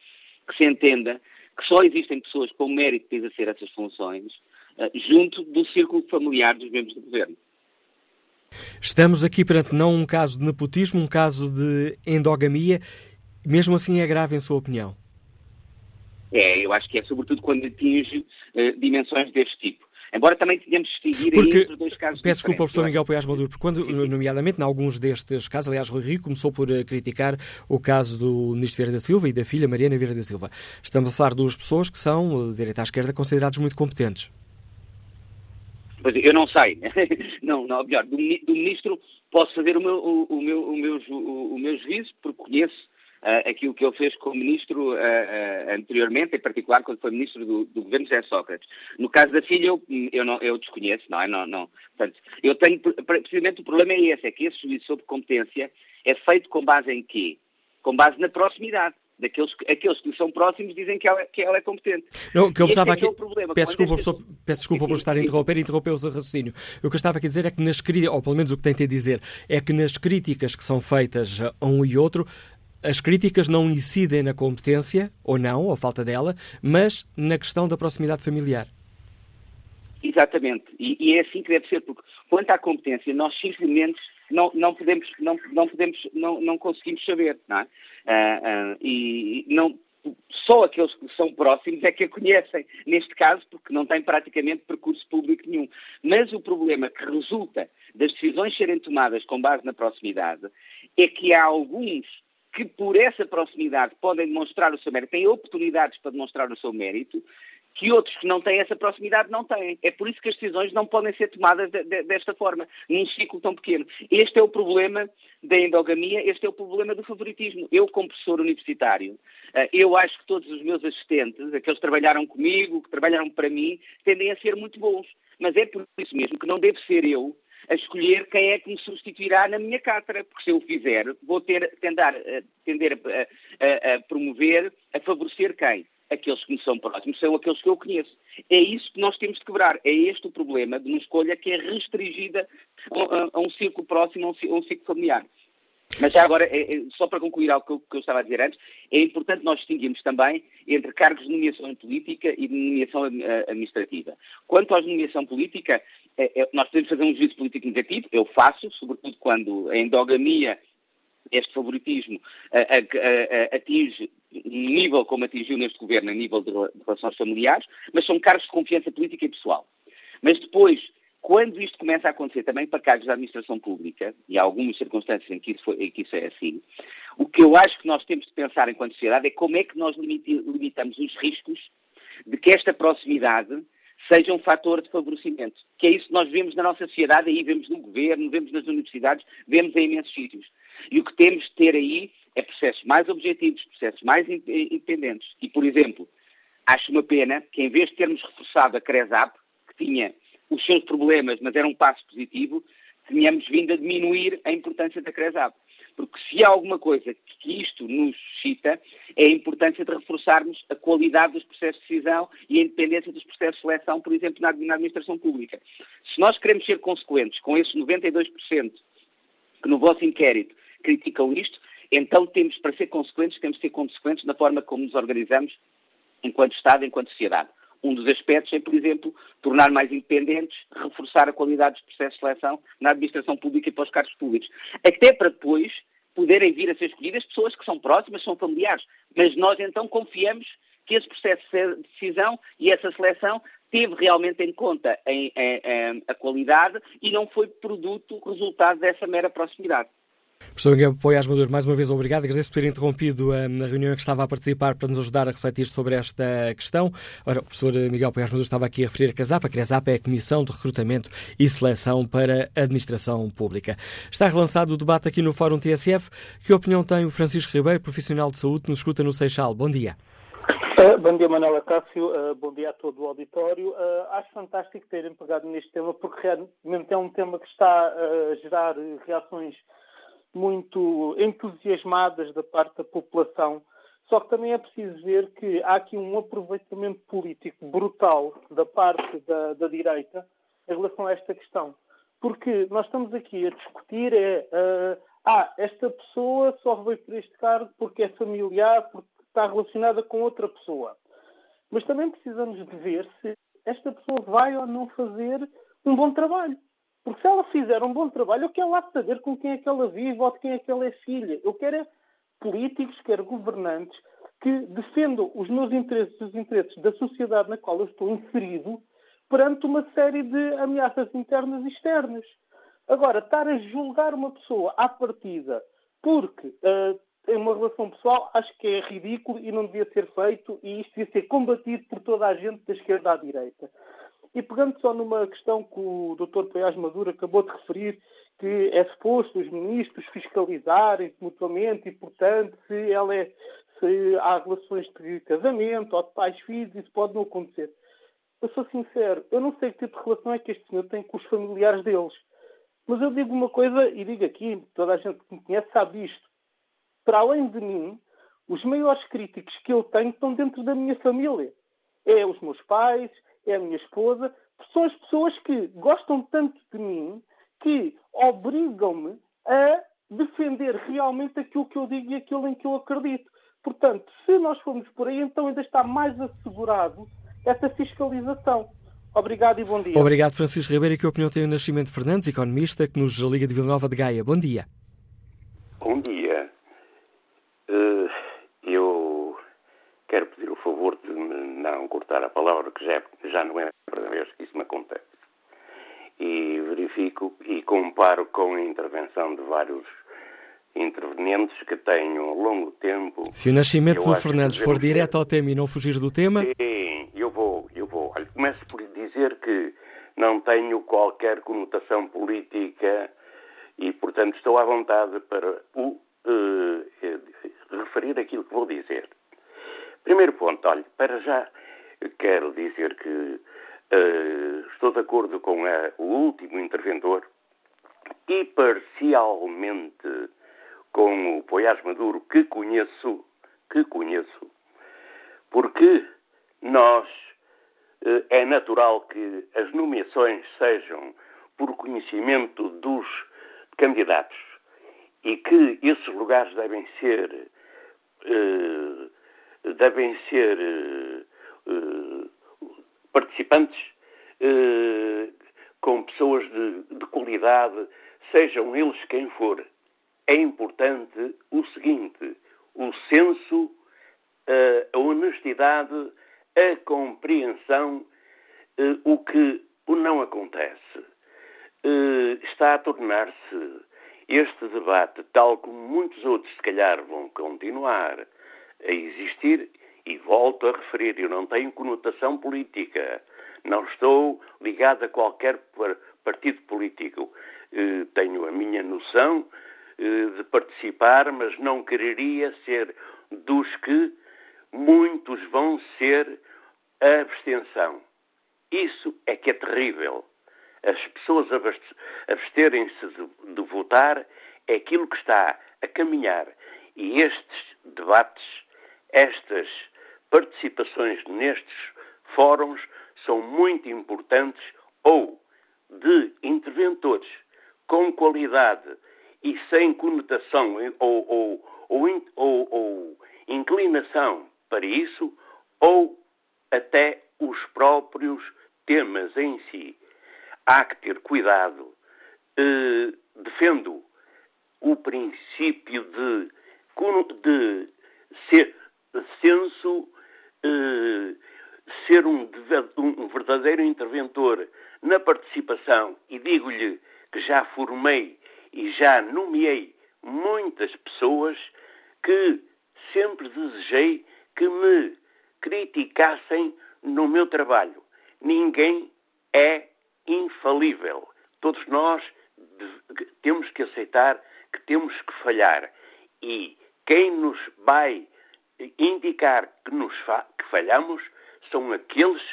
que se entenda que só existem pessoas com mérito de exercer essas funções uh, junto do círculo familiar dos membros do governo. Estamos aqui perante não um caso de nepotismo, um caso de endogamia. Mesmo assim é grave em sua opinião? É, eu acho que é sobretudo quando atinge uh, dimensões deste tipo. Embora também tenhamos de distinguir porque, entre dois casos Peço desculpa, professor Miguel Poiás Maduro, porque quando, nomeadamente, em alguns destes casos, aliás, Rui Rio começou por eh, criticar o caso do ministro Vieira da Silva e da filha Mariana Vieira da Silva. Estamos a falar de duas pessoas que são, de direita à esquerda, considerados muito competentes. Pois eu não sei. não, não, melhor, do, do ministro posso fazer o meu, o, o meu, o meu, o, o meu juízo, porque conheço uh, aquilo que ele fez como ministro uh, uh, anteriormente, em particular quando foi ministro do, do governo José Sócrates. No caso da filha, eu, eu, não, eu desconheço, não é? Não, não. Portanto, eu tenho, precisamente o problema é esse, é que esse juízo sobre competência é feito com base em quê? Com base na proximidade daqueles aqueles que são próximos dizem que ela, que ela é competente. Não, que eu estava é aqui. É problema, peço desculpa, professor, peço desculpa por estar a interromper e interromper o seu raciocínio. O que eu estava aqui a dizer é que nas críticas, ou pelo menos o que tentei dizer, é que nas críticas que são feitas a um e outro, as críticas não incidem na competência, ou não, ou falta dela, mas na questão da proximidade familiar. Exatamente, e, e, é assim que deve ser, porque quanto à competência, nós simplesmente não, não podemos, não, não podemos, não, não conseguimos saber, não é? Uh, uh, e não, só aqueles que são próximos é que a conhecem, neste caso, porque não têm praticamente percurso público nenhum. Mas o problema que resulta das decisões serem tomadas com base na proximidade é que há alguns que por essa proximidade podem demonstrar o seu mérito, têm oportunidades para demonstrar o seu mérito, que outros que não têm essa proximidade não têm. É por isso que as decisões não podem ser tomadas de, de, desta forma, num ciclo tão pequeno. Este é o problema da endogamia, este é o problema do favoritismo. Eu, como professor universitário, eh, eu acho que todos os meus assistentes, aqueles que trabalharam comigo, que trabalharam para mim, tendem a ser muito bons. Mas é por isso mesmo que não devo ser eu a escolher quem é que me substituirá na minha cátedra, porque se eu o fizer, vou ter, tendar, tender a, a, a promover, a favorecer quem? Aqueles que me são próximos, são aqueles que eu conheço. É isso que nós temos de quebrar. É este o problema de uma escolha que é restringida a, a um círculo próximo, a um, a um círculo familiar. Mas já agora, é, é, só para concluir algo que eu, que eu, estava a dizer antes, é importante nós distinguirmos também entre cargos de nomeação política e de nomeação eh, administrativa. Quanto à nomeação política, é, é, nós podemos fazer um juízo político negativo, eu faço, sobretudo quando a endogamia, este favoritismo, atinge um nível como atingiu neste governo, a nível de relações familiares, mas são cargos de confiança política e pessoal. Mas depois, quando isto começa a acontecer também para cargos da administração pública, e há algumas circunstâncias em que, foi, em que isso é assim, o que eu acho que nós temos de pensar enquanto sociedade é como é que nós limitamos os riscos de que esta proximidade seja um fator de favorecimento. Que é isso que nós vemos na nossa sociedade, aí vemos no governo, vemos nas universidades, vemos em imensos sítios. E o que temos de ter aí é processos mais objetivos, processos mais independentes. E, por exemplo, acho uma pena que em vez de termos reforçado a CRESAP, que tinha os seus problemas, mas era um passo positivo, tenhamos vindo a diminuir a importância da CRESAP. Porque se há alguma coisa que isto nos suscita, é a importância de reforçarmos a qualidade dos processos de decisão e a independência dos processos de seleção, por exemplo, na administração pública. Se nós queremos ser consequentes com esses 92% que no vosso inquérito criticam isto, então temos, para ser consequentes, temos de ser consequentes na forma como nos organizamos enquanto Estado, enquanto sociedade. Um dos aspectos é, por exemplo, tornar mais independentes, reforçar a qualidade dos processos de seleção na administração pública e para os cargos públicos. Até para depois poderem vir a ser escolhidas pessoas que são próximas, são familiares. Mas nós então confiamos que esse processo de decisão e essa seleção teve realmente em conta em, a qualidade e não foi produto, resultado dessa mera proximidade. Professor Miguel Poiás Maduro, mais uma vez obrigado. Agradeço por ter interrompido a, a reunião em que estava a participar para nos ajudar a refletir sobre esta questão. Ora, o professor Miguel Poiás Maduro estava aqui a referir a CASAP. A CASAP é a Comissão de Recrutamento e Seleção para a Administração Pública. Está relançado o debate aqui no Fórum TSF. Que opinião tem o Francisco Ribeiro, profissional de saúde, que nos escuta no Seixal? Bom dia. Uh, bom dia, Manuela Cássio. Uh, bom dia a todo o auditório. Acho fantástico terem pegado neste tema, porque realmente é um tema que está a gerar reações muito entusiasmadas da parte da população. Só que também é preciso ver que há aqui um aproveitamento político brutal da parte da, da direita em relação a esta questão. Porque nós estamos aqui a discutir é uh, ah, esta pessoa só veio por este cargo porque é familiar, porque está relacionada com outra pessoa. Mas também precisamos de ver se esta pessoa vai ou não fazer um bom trabalho. Porque se ela fizer um bom trabalho, eu quero lá saber com quem é que ela vive ou de quem é que ela é filha. Eu quero é políticos, quero governantes que defendam os meus interesses e os interesses da sociedade na qual eu estou inserido perante uma série de ameaças internas e externas. Agora, estar a julgar uma pessoa à partida porque uh, tem uma relação pessoal, acho que é ridículo e não devia ser feito e isto devia ser combatido por toda a gente da esquerda à direita. E pegando só numa questão que o Dr. Paiás Maduro acabou de referir, que é suposto os ministros fiscalizarem mutuamente e, portanto, se ela é, se há relações de casamento ou de pais-filhos, isso pode não acontecer. Eu sou sincero, eu não sei que tipo de relação é que este senhor tem com os familiares deles. Mas eu digo uma coisa, e digo aqui, toda a gente que me conhece sabe isto. Para além de mim, os maiores críticos que eu tenho estão dentro da minha família. É os meus pais, é a minha esposa, são as pessoas que gostam tanto de mim que obrigam-me a defender realmente aquilo que eu digo e aquilo em que eu acredito. Portanto, se nós formos por aí, então ainda está mais assegurado essa fiscalização. Obrigado e bom dia. Obrigado, Francisco Ribeiro. Que opinião tem o Nascimento Fernandes, economista, que nos liga de Vila Nova de Gaia? Bom dia. Bom dia. Uh, eu quero pedir o favor de cortar a palavra, que já, já não é a primeira vez que isso me acontece. E verifico e comparo com a intervenção de vários intervenientes que tenho ao longo tempo. Se o nascimento do Fernandes for direto ao tema e não fugir do tema. Sim, eu vou, eu vou. Olha, começo por dizer que não tenho qualquer conotação política e, portanto, estou à vontade para o, uh, referir aquilo que vou dizer. Primeiro ponto, olha, para já quero dizer que uh, estou de acordo com a, o último interventor e parcialmente com o Poiás Maduro, que conheço, que conheço, porque nós uh, é natural que as nomeações sejam por conhecimento dos candidatos e que esses lugares devem ser uh, devem ser participantes uh, com pessoas de, de qualidade, sejam eles quem for. É importante o seguinte: o senso, a honestidade, a compreensão, o que não acontece. Está a tornar-se este debate, tal como muitos outros, se calhar, vão continuar a existir E volto a referir, eu não tenho conotação política, não estou ligado a qualquer partido político. Eh, tenho a minha noção eh, de participar, mas não quereria ser dos que muitos vão ser a abstenção. Isso é que é terrível. As pessoas absterem-se de, de votar é aquilo que está a caminhar. E estes debates, estas participações nestes fóruns são muito importantes ou de interventores com qualidade e sem conotação ou, ou, ou, ou, inclinação para isso, ou até os próprios temas em si. Há que ter cuidado. Uh, defendo o princípio de, de ser senso, uh, ser um, um verdadeiro interventor na participação, e digo-lhe que já formei e já nomeei muitas pessoas que sempre desejei que me criticassem no meu trabalho. Ninguém é infalível. Todos nós temos que aceitar que temos que falhar. E quem nos vai indicar que, nos fa que falhamos são aqueles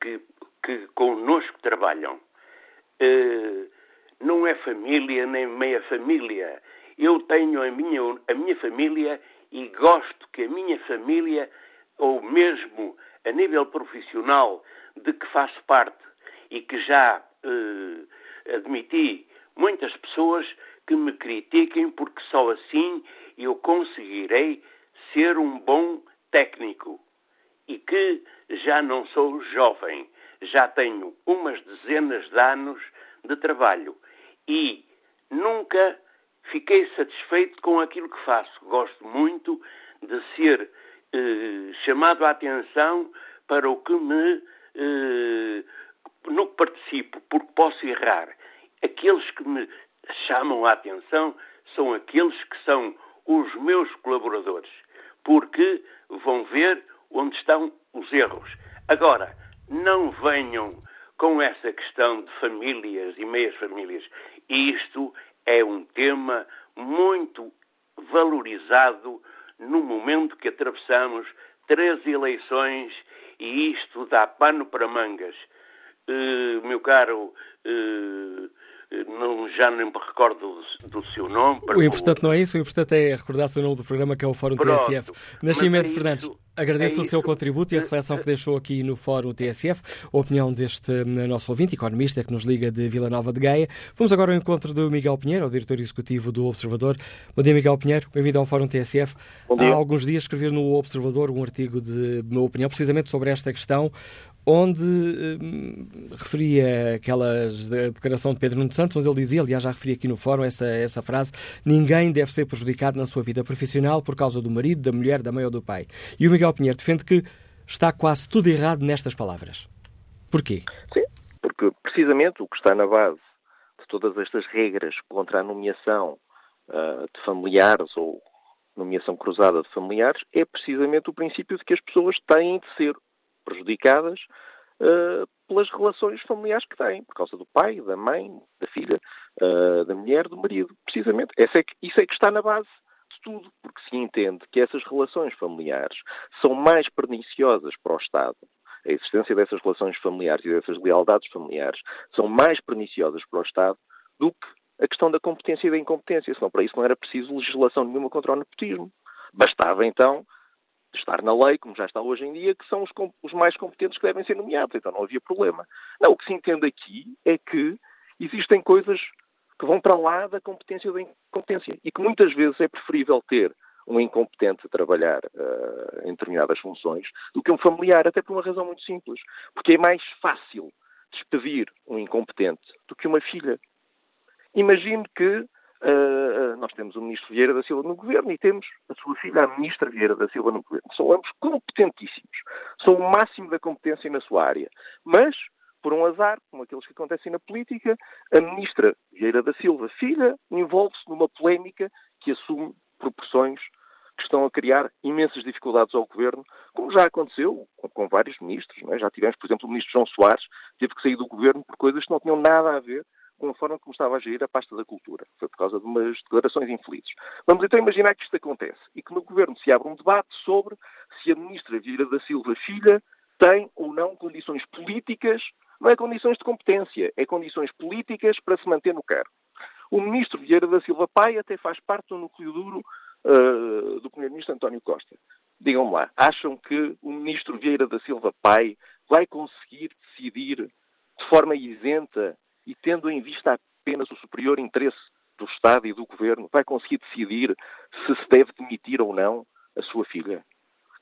que, que connosco trabalham. Uh, não é família nem meia família. Eu tenho a minha, a minha família e gosto que a minha família, ou mesmo a nível profissional, de que faço parte e que já uh, admiti muitas pessoas que me critiquem, porque só assim eu conseguirei ser um bom técnico. E que já não sou jovem, já tenho umas dezenas de anos de trabalho e nunca fiquei satisfeito com aquilo que faço. Gosto muito de ser eh, chamado a atenção para o que me eh, no que participo, porque posso errar. Aqueles que me chamam a atenção são aqueles que são os meus colaboradores, porque vão ver onde estão os erros. Agora, não venham com essa questão de famílias e meias famílias. Isto é um tema muito valorizado no momento que atravessamos três eleições e isto dá pano para mangas. Uh, meu caro uh, não, já nem me recordo do, do seu nome. O importante não é isso, o importante é recordar-se o nome do programa que é o Fórum Pronto, TSF. Nascimento é Fernandes, agradeço é o seu contributo e a reflexão que deixou aqui no Fórum TSF, a opinião deste hum, nosso ouvinte, economista, que nos liga de Vila Nova de Gaia. Vamos agora ao encontro do Miguel Pinheiro, o diretor executivo do Observador. Bom dia, Miguel Pinheiro, bem-vindo ao Fórum TSF. Há alguns dias escreveu no Observador um artigo de minha opinião, precisamente sobre esta questão onde hum, referia aquelas declaração de Pedro Nuno Santos, onde ele dizia, aliás já referi aqui no fórum essa, essa frase, ninguém deve ser prejudicado na sua vida profissional por causa do marido, da mulher, da mãe ou do pai. E o Miguel Pinheiro defende que está quase tudo errado nestas palavras. Porquê? Sim, porque precisamente o que está na base de todas estas regras contra a nomeação uh, de familiares ou nomeação cruzada de familiares é precisamente o princípio de que as pessoas têm de ser prejudicadas uh, pelas relações familiares que têm, por causa do pai, da mãe, da filha, uh, da mulher, do marido. Precisamente. É que, isso é que está na base de tudo, porque se entende que essas relações familiares são mais perniciosas para o Estado a existência dessas relações familiares e dessas lealdades familiares são mais perniciosas para o Estado do que a questão da competência e da incompetência. Senão, para isso não era preciso legislação nenhuma contra o nepotismo. Bastava, então, estar na lei, como já está hoje em dia, que são os, os, mais competentes que devem ser nomeados. Então não havia problema. Não, o que se entende aqui é que existem coisas que vão para lá da competência da incompetência e que muitas vezes é preferível ter um incompetente a trabalhar uh, em determinadas funções do que um familiar, até por uma razão muito simples. Porque é mais fácil despedir um incompetente do que uma filha. Imagine que Uh, nós temos o ministro Vieira da Silva no governo e temos a sua filha, a ministra Vieira da Silva no governo. São ambos competentíssimos. São o máximo da competência na sua área. Mas, por um azar, como aqueles que acontecem na política, a ministra Vieira da Silva, filha, envolve-se numa polémica que assume proporções que estão a criar imensas dificuldades ao governo, como já aconteceu com, com vários ministros. É? Já tivemos, por exemplo, o ministro João Soares, teve que sair do governo por coisas que não tinham nada a ver com a forma como estava a gerir a pasta da cultura. Foi por causa de umas declarações infelizes. Vamos então imaginar que isto acontece e que no governo se abre um debate sobre se a ministra Vieira da Silva Filha tem ou não condições políticas, não é condições de competência, é condições políticas para se manter no cargo. O ministro Vieira da Silva Pai até faz parte do núcleo duro uh, do primeiro-ministro António Costa. Digam-me lá, acham que o ministro Vieira da Silva Pai vai conseguir decidir de forma isenta e tendo em vista apenas o superior interesse do Estado e do Governo, vai conseguir decidir se se deve demitir ou não a sua filha?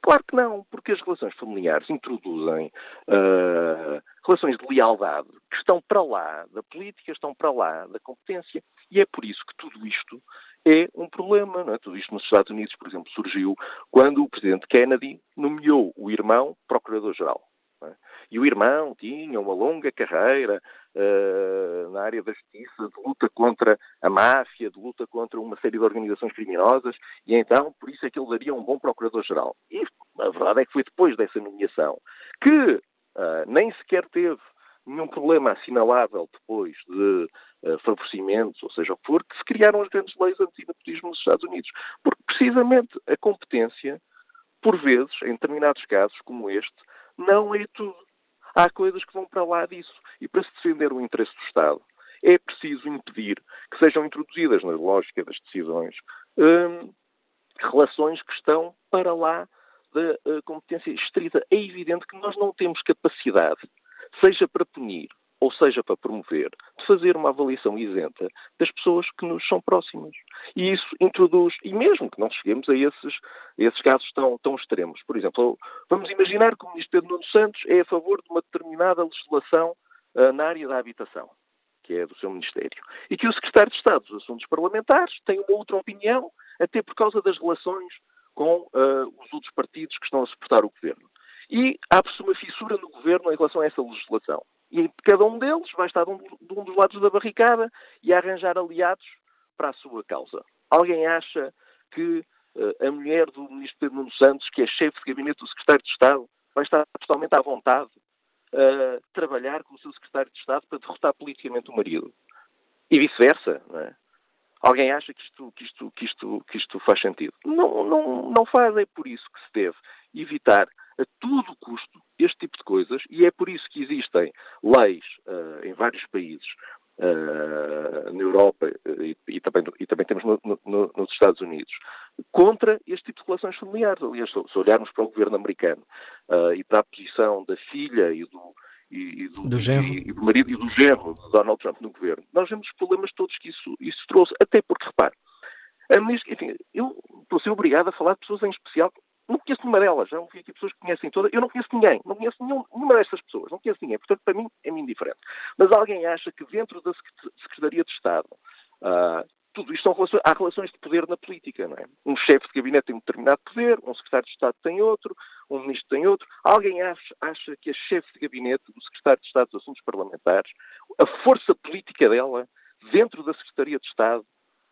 Claro que não, porque as relações familiares introduzem uh, relações de lealdade que estão para lá da política, estão para lá da competência, e é por isso que tudo isto é um problema. Não é? Tudo isto nos Estados Unidos, por exemplo, surgiu quando o presidente Kennedy nomeou o irmão procurador-geral. É? E o irmão tinha uma longa carreira uh, na área da justiça, de luta contra a máfia, de luta contra uma série de organizações criminosas, e então, por isso é que ele daria um bom procurador-geral. E a verdade é que foi depois dessa nomeação que uh, nem sequer teve nenhum problema assinalável depois de uh, favorecimentos, ou seja o que for, que se criaram as grandes leis anti-nepotismo nos Estados Unidos. Porque precisamente a competência, por vezes, em determinados casos como este, não é tudo. Há coisas que vão para lá disso. E para se defender o interesse do Estado, é preciso impedir que sejam introduzidas na lógica das decisões hum, relações que estão para lá da uh, competência estrita. É evidente que nós não temos capacidade, seja para punir ou seja para promover, de fazer uma avaliação isenta das pessoas que nos são próximas. E isso introduz, e mesmo que não cheguemos a esses, esses casos tão, tão extremos. Por exemplo, vamos imaginar que o Ministro Pedro Nuno Santos é a favor de uma determinada legislação uh, na área da habitação, que é do seu Ministério, e que o Secretário de Estado dos Assuntos Parlamentares tem uma outra opinião, até por causa das relações com uh, os outros partidos que estão a suportar o Governo. E abre-se uma fissura no Governo em relação a essa legislação. E cada um deles vai estar de um, de um dos lados da barricada e arranjar aliados para a sua causa. Alguém acha que uh, a mulher do ministro Pedro Nuno Santos, que é chefe de gabinete do secretário de Estado, vai estar totalmente à vontade a uh, trabalhar com o seu secretário de Estado para derrotar politicamente o marido? E vice-versa, não é? Alguém acha que isto, que, isto, que, isto, que isto faz sentido? Não, não, não faz, é por isso que se deve evitar a todo custo este tipo de coisas e é por isso que existem leis uh, em vários países uh, na Europa uh, e, e, também, e também temos no, no, nos Estados Unidos contra este tipo de relações familiares. Aliás, se, olharmos para o governo americano e para a posição da filha e do, e, e, do, do e, e, do marido e do genro de Donald Trump no governo, nós vemos os problemas todos que isso, isso trouxe, até porque, repare, a ministra, enfim, eu estou a ser obrigado a falar de pessoas em especial não conheço nenhuma delas. Já ouvi aqui pessoas que conhecem todas. Eu não conheço ninguém. Não conheço nenhum, nenhuma destas pessoas. Não conheço ninguém. Portanto, para mim, é-me indiferente. Mas alguém acha que dentro da Secretaria de Estado, uh, tudo isto são relações, há relações de poder na política, não é? Um chefe de gabinete tem um determinado poder, um secretário de Estado tem outro, um ministro tem outro. Alguém acha, acha que a chefe de gabinete do secretário de Estado dos Assuntos Parlamentares, a força política dela, dentro da Secretaria de Estado,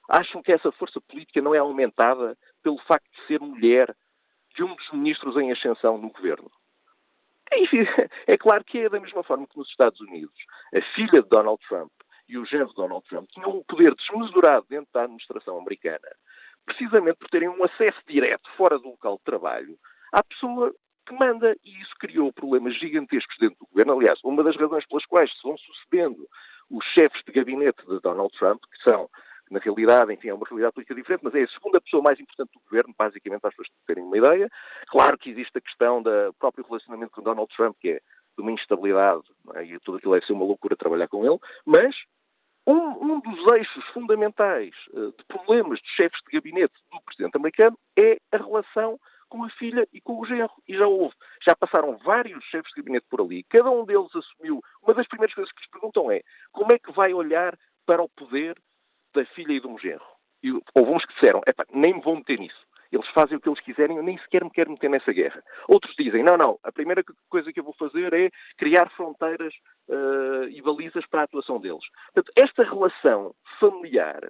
acham que essa força política não é aumentada pelo facto de ser mulher de um dos ministros em ascensão no governo. Enfim, é claro que é da mesma forma que nos Estados Unidos. A filha de Donald Trump e o genro de Donald Trump tinham um poder desmesurado dentro da administração americana, precisamente por terem um acesso direto, fora do local de trabalho, à pessoa que manda. E isso criou problemas gigantescos dentro do governo. Aliás, uma das razões pelas quais se vão sucedendo os chefes de gabinete de Donald Trump, que são na realidade, enfim, é uma realidade política diferente, mas é a segunda pessoa mais importante do governo, basicamente, para as pessoas terem uma ideia. Claro que existe a questão do próprio relacionamento com Donald Trump, que é de uma instabilidade, é? e tudo aquilo deve ser uma loucura trabalhar com ele, mas um, um dos eixos fundamentais uh, de problemas de chefes de gabinete do presidente americano é a relação com a filha e com o genro. E já houve, já passaram vários chefes de gabinete por ali, cada um deles assumiu. Uma das primeiras coisas que lhes perguntam é como é que vai olhar para o poder da filha e de um genro. E houve uns que disseram, nem me vou meter nisso. Eles fazem o que eles quiserem, eu nem sequer me quero meter nessa guerra. Outros dizem, não, não, a primeira coisa que eu vou fazer é criar fronteiras uh, e balizas para a atuação deles. Portanto, esta relação familiar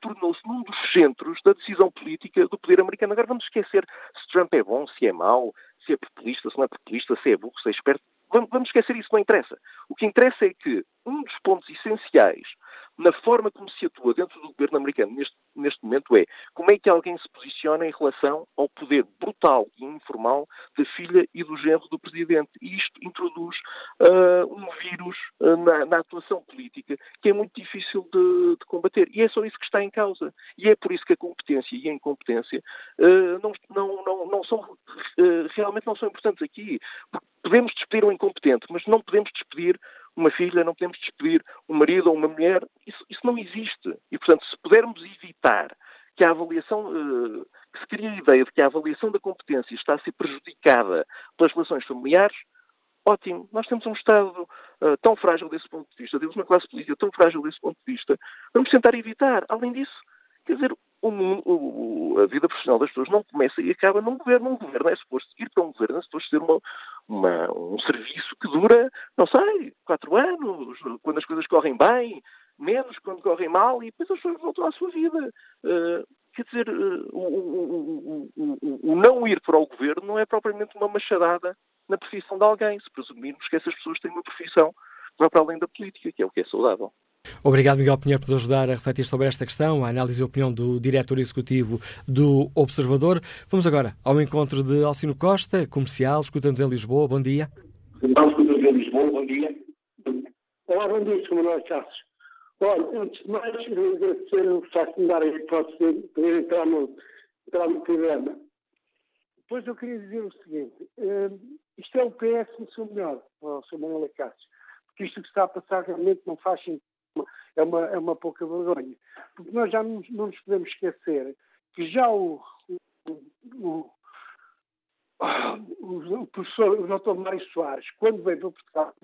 tornou-se num dos centros da decisão política do poder americano. Agora vamos esquecer se Trump é bom, se é mau, se é populista, se não é populista, se é burro, se é esperto. Vamos esquecer isso, não interessa. O que interessa é que um dos pontos essenciais na forma como se atua dentro do governo americano neste, neste momento é como é que alguém se posiciona em relação ao poder brutal e informal da filha e do genro do presidente. E isto introduz uh, um vírus uh, na, na, atuação política que é muito difícil de, de, combater. E é só isso que está em causa. E é por isso que a competência e a incompetência uh, não, não, não, não são, realmente não são importantes aqui. Podemos despedir um incompetente, mas não podemos despedir uma filha, não podemos despedir um marido ou uma mulher. Isso, isso não existe. E, portanto, se pudermos evitar que a avaliação, uh, que se cria a ideia de que a avaliação da competência está a ser prejudicada pelas relações familiares, ótimo. Nós temos um Estado uh, tão frágil desse ponto de vista, temos uma classe política tão frágil desse ponto de vista, vamos tentar evitar. Além disso, quer dizer, o mundo, o, a vida profissional das pessoas não começa e acaba num governo. Um governo é suposto ir para um governo, é suposto ser uma, uma, um serviço que dura, não sei, quatro anos, quando as coisas correm bem, menos quando correm mal, e depois as pessoas voltam à sua vida. Uh, quer dizer, uh, o, o, não ir para o governo não é propriamente uma machadada na profissão de alguém, se presumirmos que essas pessoas têm uma profissão que vai para além da política, que é o que é saudável. Obrigado, Miguel Pinheiro, por nos ajudar a refletir sobre esta questão, a análise e a opinião do diretor executivo do Observador. Vamos agora ao encontro de Alcino Costa, comercial, escutamos em Lisboa. Bom dia. Escutamos em Lisboa. Bom dia. Olá, bom dia, Sr. Manuel Chaves. Olha, antes de mais, agradecer o facto de me dar a hipótese de poder entrar no, entrar no programa. Depois eu queria dizer o seguinte: uh, isto é o PS no seu melhor, oh, Sr. Manuel Cássio, porque isto que está a passar realmente não faz sentido é uma, é uma pouca vergonha. Porque nós já não, não nos podemos esquecer que já o, o, o, o professor, o Dr. Mário Soares, quando veio para Portugal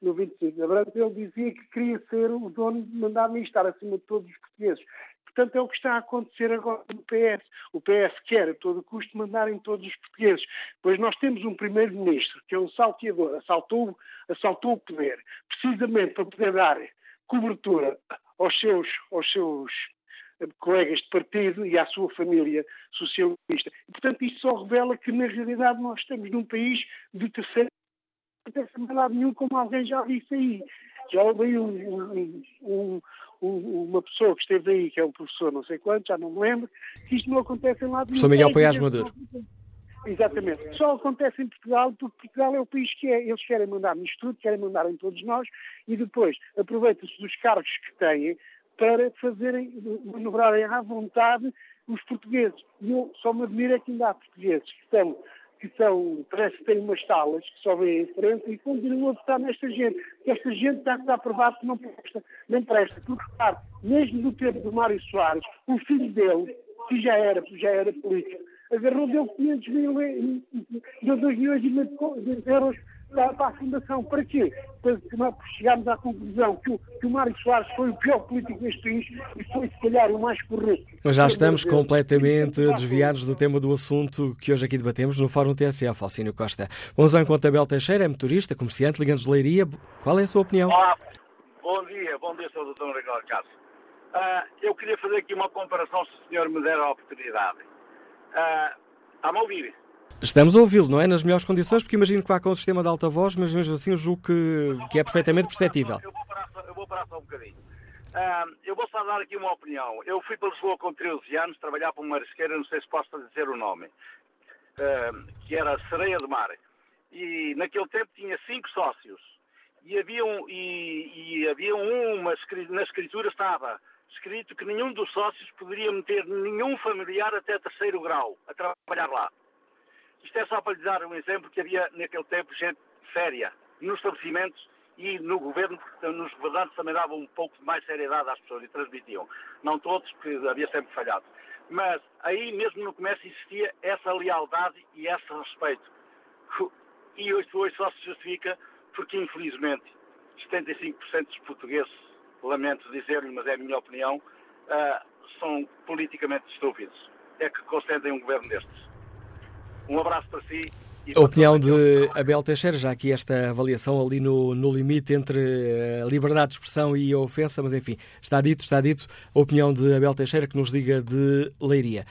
no 25 de abril, ele dizia que queria ser o dono de mandar estar acima de todos os portugueses. Portanto, é o que está a acontecer agora no PS. O PS quer, a todo custo, mandar em todos os portugueses. Pois nós temos um primeiro-ministro que é um salteador, assaltou, assaltou o poder, precisamente para poder dar cobertura aos seus, aos seus eh, colegas de partido e à sua família socialista. E, portanto, isto só revela que, na realidade, nós estamos num país de terceiro não tem lado nenhum, como alguém já disse aí. Já houve um, um, um, uma pessoa que esteve aí, que é um professor não sei quanto, já não me lembro, que isto não acontece em lado nenhum. Professor Miguel Poiás Maduro. Exatamente. Só acontece em Portugal porque Portugal é o país que é. Eles querem mandar nisto tudo, querem mandar em todos nós e depois aproveitam-se dos cargos que têm para fazerem, manobrarem à vontade os portugueses. E eu só me admiro é que ainda há portugueses que são, que são, parece que têm umas salas que só vêm em frente e continuam a votar nesta gente. Esta gente está, está provado que não presta, não presta. Porque, repare, mesmo no tempo do Mário Soares, o filho dele, que já era, já era político, agarrou deu 500 mil, deu 2 milhões e meio de euros para, para a Fundação. Para quê? Para chegarmos à conclusão que o, que o Mário Soares foi o pior político deste país e foi, se calhar, o mais correto. Mas já estamos completamente desviados do tema do assunto que hoje aqui debatemos no Fórum TSF, Alcínio Costa. Vamos ao encontro Abel Teixeira, é motorista, comerciante, ligando de Leiria. Qual é a sua opinião? Olá, bom dia, bom dia, Sr. Dr. Ricardo Castro. Uh, eu queria fazer aqui uma comparação, se o senhor me der a oportunidade. A ouvir? Estamos a ouvi-lo, não é? Nas melhores condições, porque imagino que vá com o sistema de alta voz, mas mesmo assim eu julgo que, que é perfeitamente perceptível. Eu vou parar, eu vou parar só um bocadinho. Uh, eu vou só dar aqui uma opinião. Eu fui para Lisboa com 13 anos trabalhar para uma marisqueira, não sei se posso dizer o nome, uh, que era Sereia de Mar. E naquele tempo tinha cinco sócios. E havia, um, e, e havia uma, na escritura estava escrito que nenhum dos sócios poderia meter nenhum familiar até terceiro grau a trabalhar lá. Isto é só para lhe dar um exemplo que havia naquele tempo gente séria nos estabelecimentos e no governo, porque nos governantes também davam um pouco de mais seriedade às pessoas e transmitiam. Não todos, porque havia sempre falhado. Mas aí mesmo no comércio existia essa lealdade e esse respeito. E hoje, hoje só se justifica porque, infelizmente, 75% dos portugueses lamento dizer-lhe, mas é a minha opinião, uh, são politicamente estúpidos. É que concedem um governo destes. Um abraço para si A opinião de Abel Teixeira, já aqui esta avaliação ali no, no limite entre a liberdade de expressão e a ofensa, mas enfim, está dito, está dito a opinião de Abel Teixeira que nos liga de Leiria.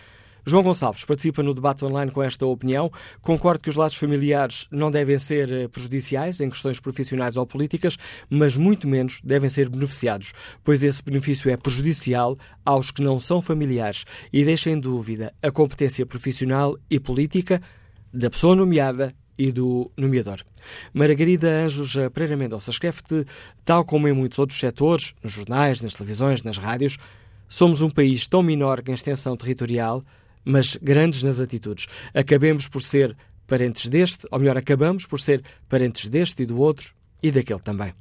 João Gonçalves participa no debate online com esta opinião. Concordo que os laços familiares não devem ser eh, prejudiciais em questões profissionais ou políticas, mas muito menos devem ser beneficiados, pois esse benefício é prejudicial aos que não são familiares e deixa em dúvida a competência profissional e política da pessoa nomeada e do nomeador. Margarida Anjos Pereira Mendonça escreve-te, tal como em muitos outros setores, nos jornais, nas televisões, nas rádios, somos um país tão menor em extensão territorial mas grandes nas atitudes. Acabemos por ser parentes deste, ou melhor, acabamos por ser parentes deste e do outro e daquele também.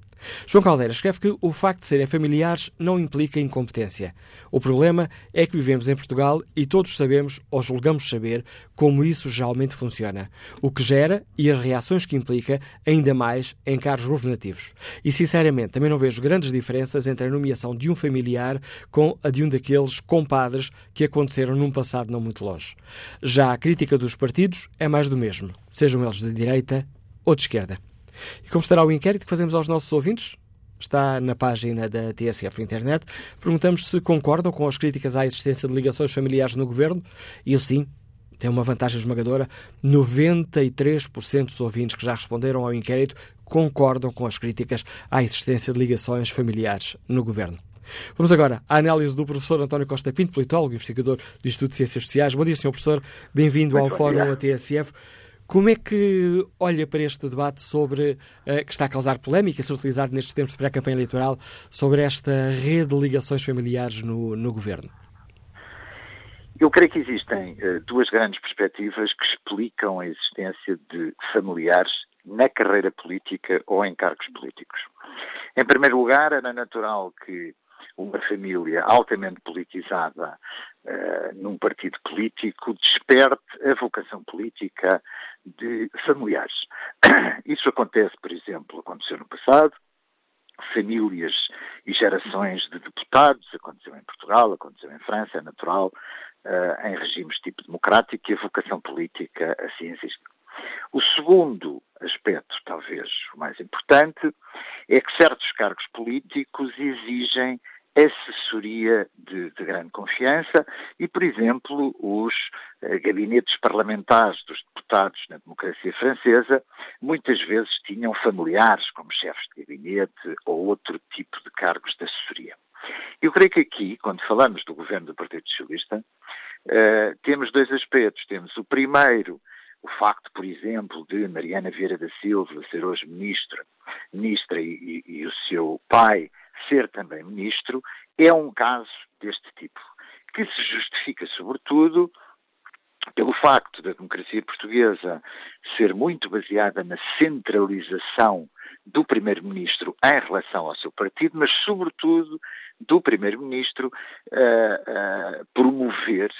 João Caldeira escreve que o facto de serem familiares não implica incompetência. O problema é que vivemos em Portugal e todos sabemos, ou julgamos saber, como isso geralmente funciona, o que gera e as reações que implica, ainda mais em cargos governativos. E, sinceramente, também não vejo grandes diferenças entre a nomeação de um familiar com a de um daqueles compadres que aconteceram num passado não muito longe. Já a crítica dos partidos é mais do mesmo, sejam eles de direita ou de esquerda. E como estará o inquérito que fazemos aos nossos ouvintes? Está na página da TSF internet. Perguntamos se concordam com as críticas à existência de ligações familiares no governo. E eu sim, tem uma vantagem esmagadora. 93% dos ouvintes que já responderam ao inquérito concordam com as críticas à existência de ligações familiares no governo. Vamos agora à análise do professor António Costa Pinto, politólogo e investigador do Instituto de Ciências Sociais. Bom dia, Sr. Professor. Bem-vindo ao Fórum ATSF. Como é que olha para este debate sobre uh, que está a causar polémica, ser utilizado nestes tempos de pré-campanha eleitoral, sobre esta rede de ligações familiares no, no governo? Eu creio que existem uh, duas grandes perspectivas que explicam a existência de familiares na carreira política ou em cargos políticos. Em primeiro lugar, era natural que uma família altamente politizada uh, num partido político desperte a vocação política de familiares. Isso acontece, por exemplo, aconteceu no passado, famílias e gerações de deputados, aconteceu em Portugal, aconteceu em França, é natural, uh, em regimes tipo democrático e a vocação política assim existe. O segundo aspecto, talvez o mais importante, é que certos cargos políticos exigem assessoria de, de, grande confiança e, por exemplo, os eh, gabinetes parlamentares dos deputados na democracia francesa muitas vezes tinham familiares como chefes de gabinete ou outro tipo de cargos de assessoria. Eu creio que aqui, quando falamos do governo do Partido Socialista, eh, temos dois aspectos. Temos o primeiro, o facto, por exemplo, de Mariana Vieira da Silva ser hoje ministra, ministra e, e, e o seu pai ser também ministro, é um caso deste tipo, que se justifica, sobretudo, pelo facto da democracia portuguesa ser muito baseada na centralização do Primeiro-Ministro em relação ao seu partido, mas, sobretudo, do Primeiro-Ministro uh, uh, promover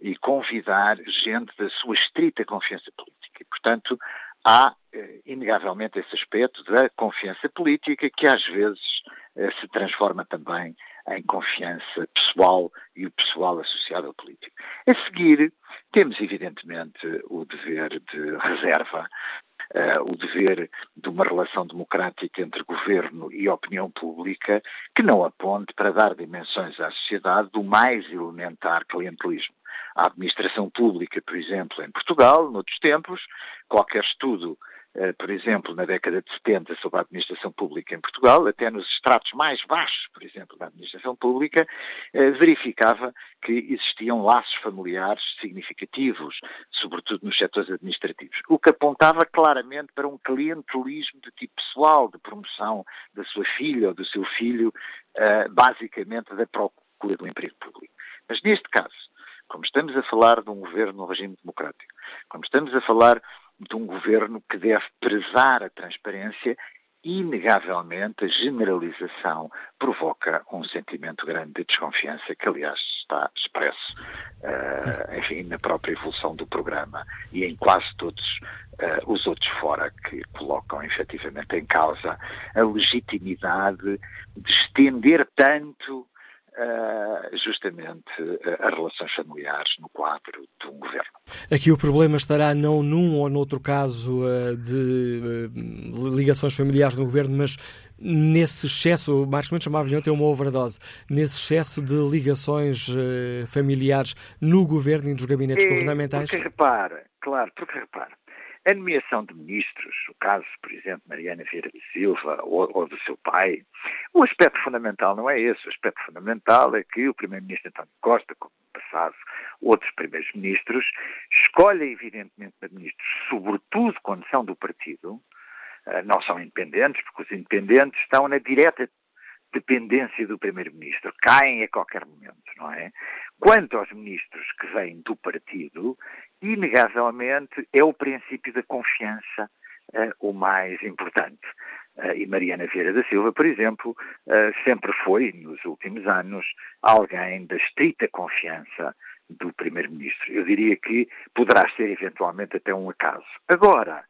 e convidar gente da sua estrita confiança política. E, portanto, há, uh, inegavelmente, esse aspecto da confiança política que, às vezes, eh, se transforma também em confiança pessoal e o pessoal associado ao político. A seguir, temos evidentemente o dever de reserva, uh, o dever de uma relação democrática entre governo e opinião pública que não aponte para dar dimensões à sociedade do mais elementar clientelismo. A administração pública, por exemplo, em Portugal, noutros tempos, qualquer estudo eh, por exemplo, na década de 70 sobre a administração pública em Portugal, até nos estratos mais baixos, por exemplo, da administração pública, eh, verificava que existiam laços familiares significativos, sobretudo nos setores administrativos, o que apontava claramente para um clientelismo de tipo pessoal, de promoção da sua filha ou do seu filho, eh, basicamente da procura do emprego público. Mas neste caso, como estamos a falar de um governo no regime democrático, como estamos a falar de um governo que deve prezar a transparência inegavelmente a generalização provoca um sentimento grande de desconfiança, que aliás está expresso, uh, enfim, na própria evolução do programa e em quase todos uh, os outros fora que colocam efetivamente em causa a legitimidade de estender tanto uh, justamente uh, as relações familiares no quadro de um governo. Aqui o problema estará não num ou noutro caso uh, de ligações familiares no governo, mas nesse excesso, o Marcos Mendes chamava-lhe ontem uma overdose, nesse excesso de ligações familiares no governo e nos gabinetes é, governamentais? Porque repara, claro, porque repara, a nomeação de ministros, o caso, por exemplo, Mariana Vieira de Silva ou, ou, do seu pai, o aspecto fundamental não é esse. O aspecto fundamental é que o primeiro-ministro António Costa, como passado outros primeiros ministros, escolhe evidentemente ministros, sobretudo quando são do partido, eh, não são independentes, porque os independentes estão na direta dependência do Primeiro-Ministro, caem a qualquer momento, não é? Quanto aos ministros que vêm do partido, inegavelmente é o princípio da confiança uh, o mais importante. Uh, e Mariana Vieira da Silva, por exemplo, uh, sempre foi, nos últimos anos, alguém da estrita confiança do Primeiro-Ministro. Eu diria que poderá ser eventualmente até um acaso. Agora,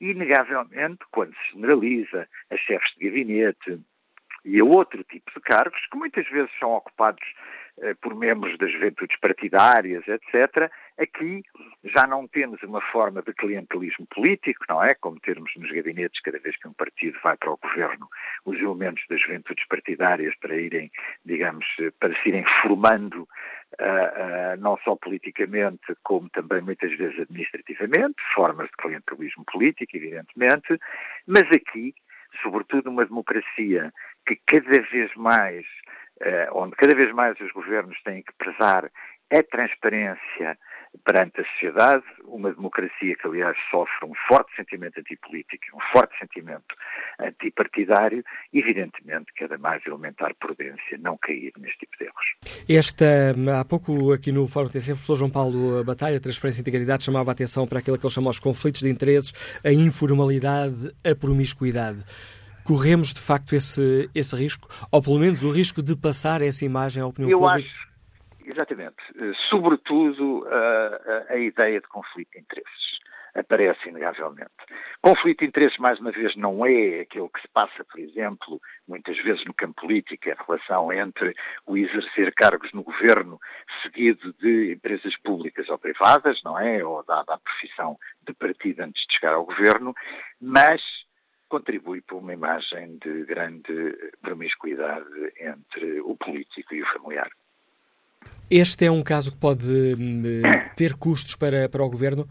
inegavelmente, quando se generaliza a chefes de gabinete, e a outro tipo de cargos que muitas vezes são ocupados eh, por membros das juventudes partidárias, etc. Aqui já não temos uma forma de clientelismo político, não é? Como termos nos gabinetes, cada vez que um partido vai para o governo, os elementos das juventudes partidárias para irem, digamos, para se irem formando Uh, uh, não só politicamente, como também muitas vezes administrativamente, formas de clientelismo político, evidentemente, mas aqui, sobretudo uma democracia que cada vez mais, eh, onde cada vez mais os governos têm que prezar a transparência perante a sociedade, uma democracia que, aliás, sofre um forte sentimento antipolítico, um forte sentimento antipartidário, evidentemente, cada mais elementar prudência não cair neste tipo de erros. Esta, há pouco aqui no Fórum TCF, o professor João Paulo Batalha, Transparência e Integridade, chamava a atenção para aquilo que ele chama os conflitos de interesses, a informalidade, a promiscuidade corremos de facto esse, esse risco, ou pelo menos o risco de passar essa imagem à opinião Eu pública? Acho, exatamente. Eh, sobretudo a, a, a ideia de conflito de interesses aparece inegavelmente. Conflito de interesses, mais uma vez, não é aquilo que se passa, por exemplo, muitas vezes no campo político, a relação entre o exercer cargos no governo seguido de empresas públicas ou privadas, não é? Ou dada a profissão de partido antes de chegar ao governo, mas contribui para uma imagem de grande promiscuidade entre o político e o familiar. Este é um caso que pode hum, ter custos para, para o governo?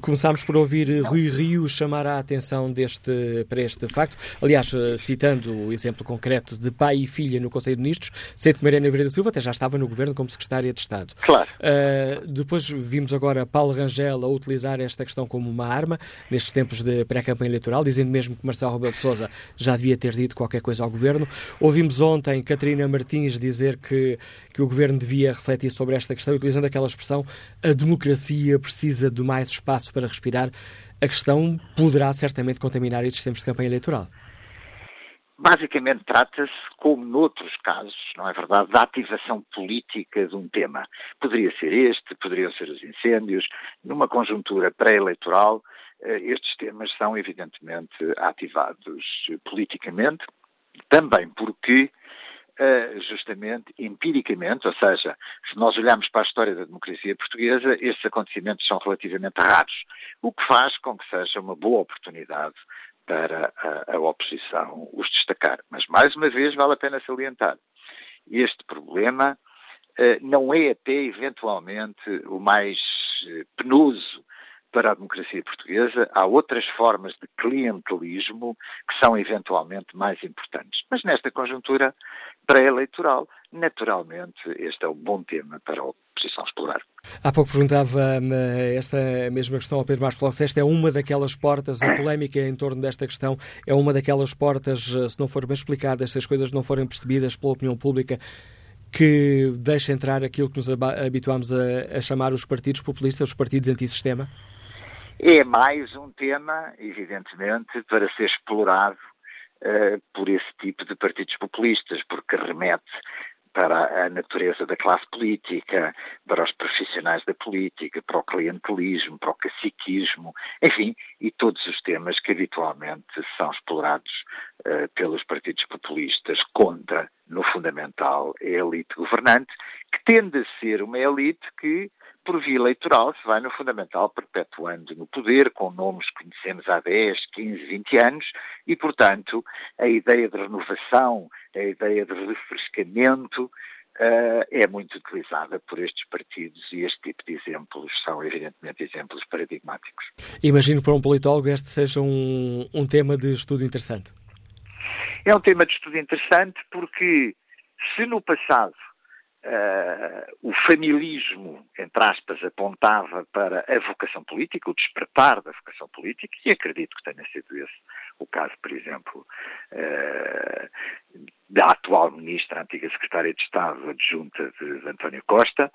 Começámos por ouvir Rui Rio chamar a atenção deste, para este facto. Aliás, eh, citando o exemplo concreto de pai e filha no Conselho de Ministros, sei que Mariana Vieira da Silva até já estava no governo como secretária de Estado. Claro. Uh, depois vimos agora Paulo Rangel a utilizar esta questão como uma arma nestes tempos de pré-campanha eleitoral, dizendo mesmo que Marcelo Rebelo de Sousa já devia ter dito qualquer coisa ao governo. Ouvimos ontem Catarina Martins dizer que, que o governo devia refletir sobre esta questão, utilizando aquela expressão: a democracia precisa de mais espaço espaço para respirar, a questão poderá certamente contaminar estes tempos de campanha eleitoral. Basicamente trata-se, como noutros casos, não é verdade, da ativação política de um tema. Poderia ser este, poderiam ser os incêndios. Numa conjuntura pré-eleitoral, eh, estes temas são evidentemente ativados politicamente, também porque justamente empiricamente, ou seja, se nós olharmos para a história da democracia portuguesa, estes acontecimentos são relativamente raros, o que faz com que seja uma boa oportunidade para a, a oposição os destacar. Mas, mais uma vez, vale a pena salientar, este problema uh, não é até eventualmente o mais uh, penoso para a democracia portuguesa, há outras formas de clientelismo que são eventualmente mais importantes. Mas nesta conjuntura pré-eleitoral, naturalmente, este é um bom tema para a oposição explorar. Há pouco perguntava esta mesma questão ao Pedro Marcos Cláudio. Esta é uma daquelas portas, a polémica em torno desta questão é uma daquelas portas, eh, se não for bem explicada, as coisas não forem percebidas pela opinião pública, que deixa entrar aquilo que nos habituámos a, a chamar os partidos populistas, os partidos antissistema? É mais um tema, evidentemente, para ser explorado uh, por esse tipo de partidos populistas, porque remete para a natureza da classe política, para os profissionais da política, para o clientelismo, para o caciquismo, enfim, e todos os temas que habitualmente são explorados uh, pelos partidos populistas contra, no fundamental, a elite governante, que tende a ser uma elite que por via eleitoral se vai, no fundamental, perpetuando no poder, com nomes que conhecemos há 10, 15, 20 anos, e, portanto, a ideia de renovação, a ideia de refrescamento, uh, é muito utilizada por estes partidos e este tipo de exemplos são, evidentemente, exemplos paradigmáticos. Imagino para um politólogo este seja um, um tema de estudo interessante. É um tema de estudo interessante porque, se no passado Uh, o familismo, entre aspas, apontava para a vocação política, o despertar da vocação política, e acredito que tenha sido esse o caso, por exemplo, uh, da atual ministra, antiga secretária de Estado adjunta de, de António Costa,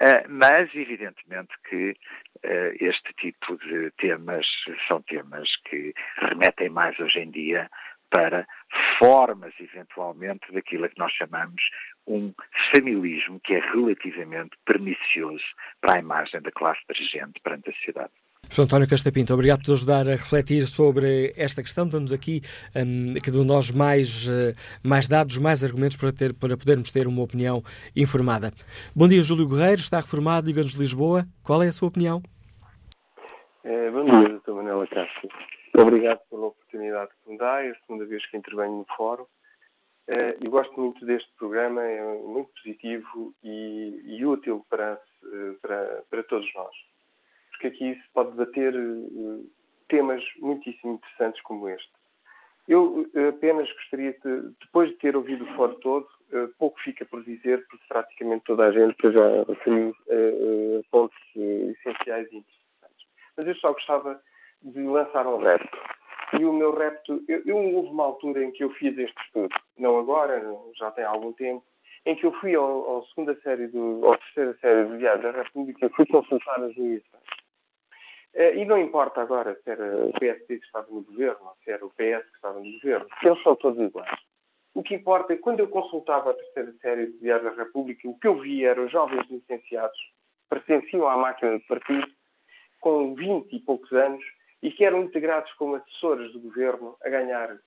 uh, mas evidentemente que este tipo de temas são temas que remetem mais hoje em dia para formas, eventualmente, daquilo que nós chamamos um familismo que é relativamente pernicioso para a imagem da classe dirigente perante a sociedade. Sr. António Castapinto, obrigado por nos ajudar a refletir sobre esta questão, dando-nos aqui um, um de nós mais, uh, mais dados, mais argumentos para, ter, para podermos ter uma opinião informada. Bom dia, Júlio Guerreiro, está reformado, Liga-nos de Lisboa. Qual é a sua opinião? É, bom dia, Dr. Manela Castro. Obrigado pela oportunidade que me dá, é a segunda vez que intervenho no fórum. Eh, eu gosto muito deste programa, é muito positivo e, e útil para, eh, para, para, todos nós. Porque aqui se pode debater eh, temas muitíssimo interessantes como este. Eu apenas gostaria de, depois de ter ouvido o fórum todo, pouco fica por dizer, porque praticamente toda a gente já referiu pontos essenciais e interessantes. Mas eu só gostava de lançar um repto. E o meu repto, eu, eu, houve uma altura em que eu fiz este estudo, não agora, já tem algum tempo, em que eu fui ao, ao segunda série do, ou terceira série do Diário da República, fui consultar as eleições. Eh, e não importa agora se era o PSD que estava no governo ou se era o PS que estava no governo, eles são todos iguais. O que importa é que quando eu consultava a terceira série do Diário da República, o que eu via eram jovens licenciados, pertenciam à máquina de partido, com 20 e poucos anos, e que eram integrados como assessores do governo a ganhar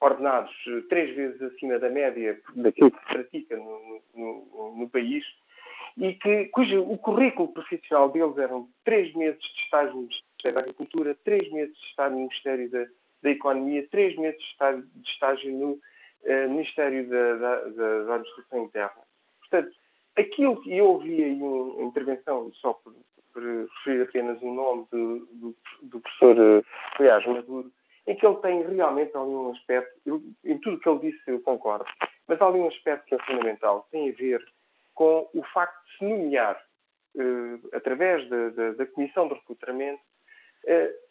ordenados eh, três vezes acima da média daquilo que se pratica no, no, no país e que, cujo o currículo profissional deles eram três meses de estágio no Ministério da Agricultura, três meses de estágio no Ministério da, da Economia, três meses de estágio, de estágio no uh, Ministério da, da, da, Administração Interna. Portanto, aquilo que eu ouvi aí uma intervenção, só por referir apenas o nome do, do, do professor uh, Maduro, em que ele tem realmente ali um aspecto, eu, em tudo que ele disse eu concordo, mas há ali um aspecto que é fundamental, tem a ver com o facto de se nomear, uh, através da, da, da, Comissão de Recrutamento, uh,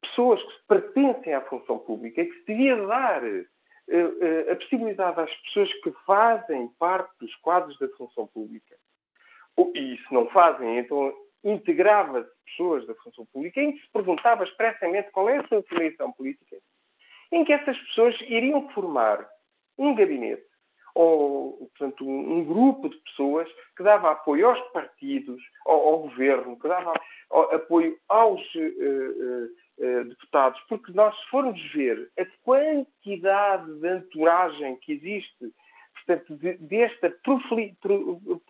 pessoas que pertencem à função pública e que se devia dar a possibilidade às pessoas que fazem parte dos quadros da função pública, e se não fazem, então integrava-se pessoas da função pública, em que se perguntava expressamente qual é a sua filiação política, em que essas pessoas iriam formar um gabinete ou, portanto, um, grupo de pessoas que dava apoio aos partidos, ao, ao governo, que dava apoio aos uh, uh, deputados, porque nós, se formos ver a quantidade de entouragem que existe portanto, desta,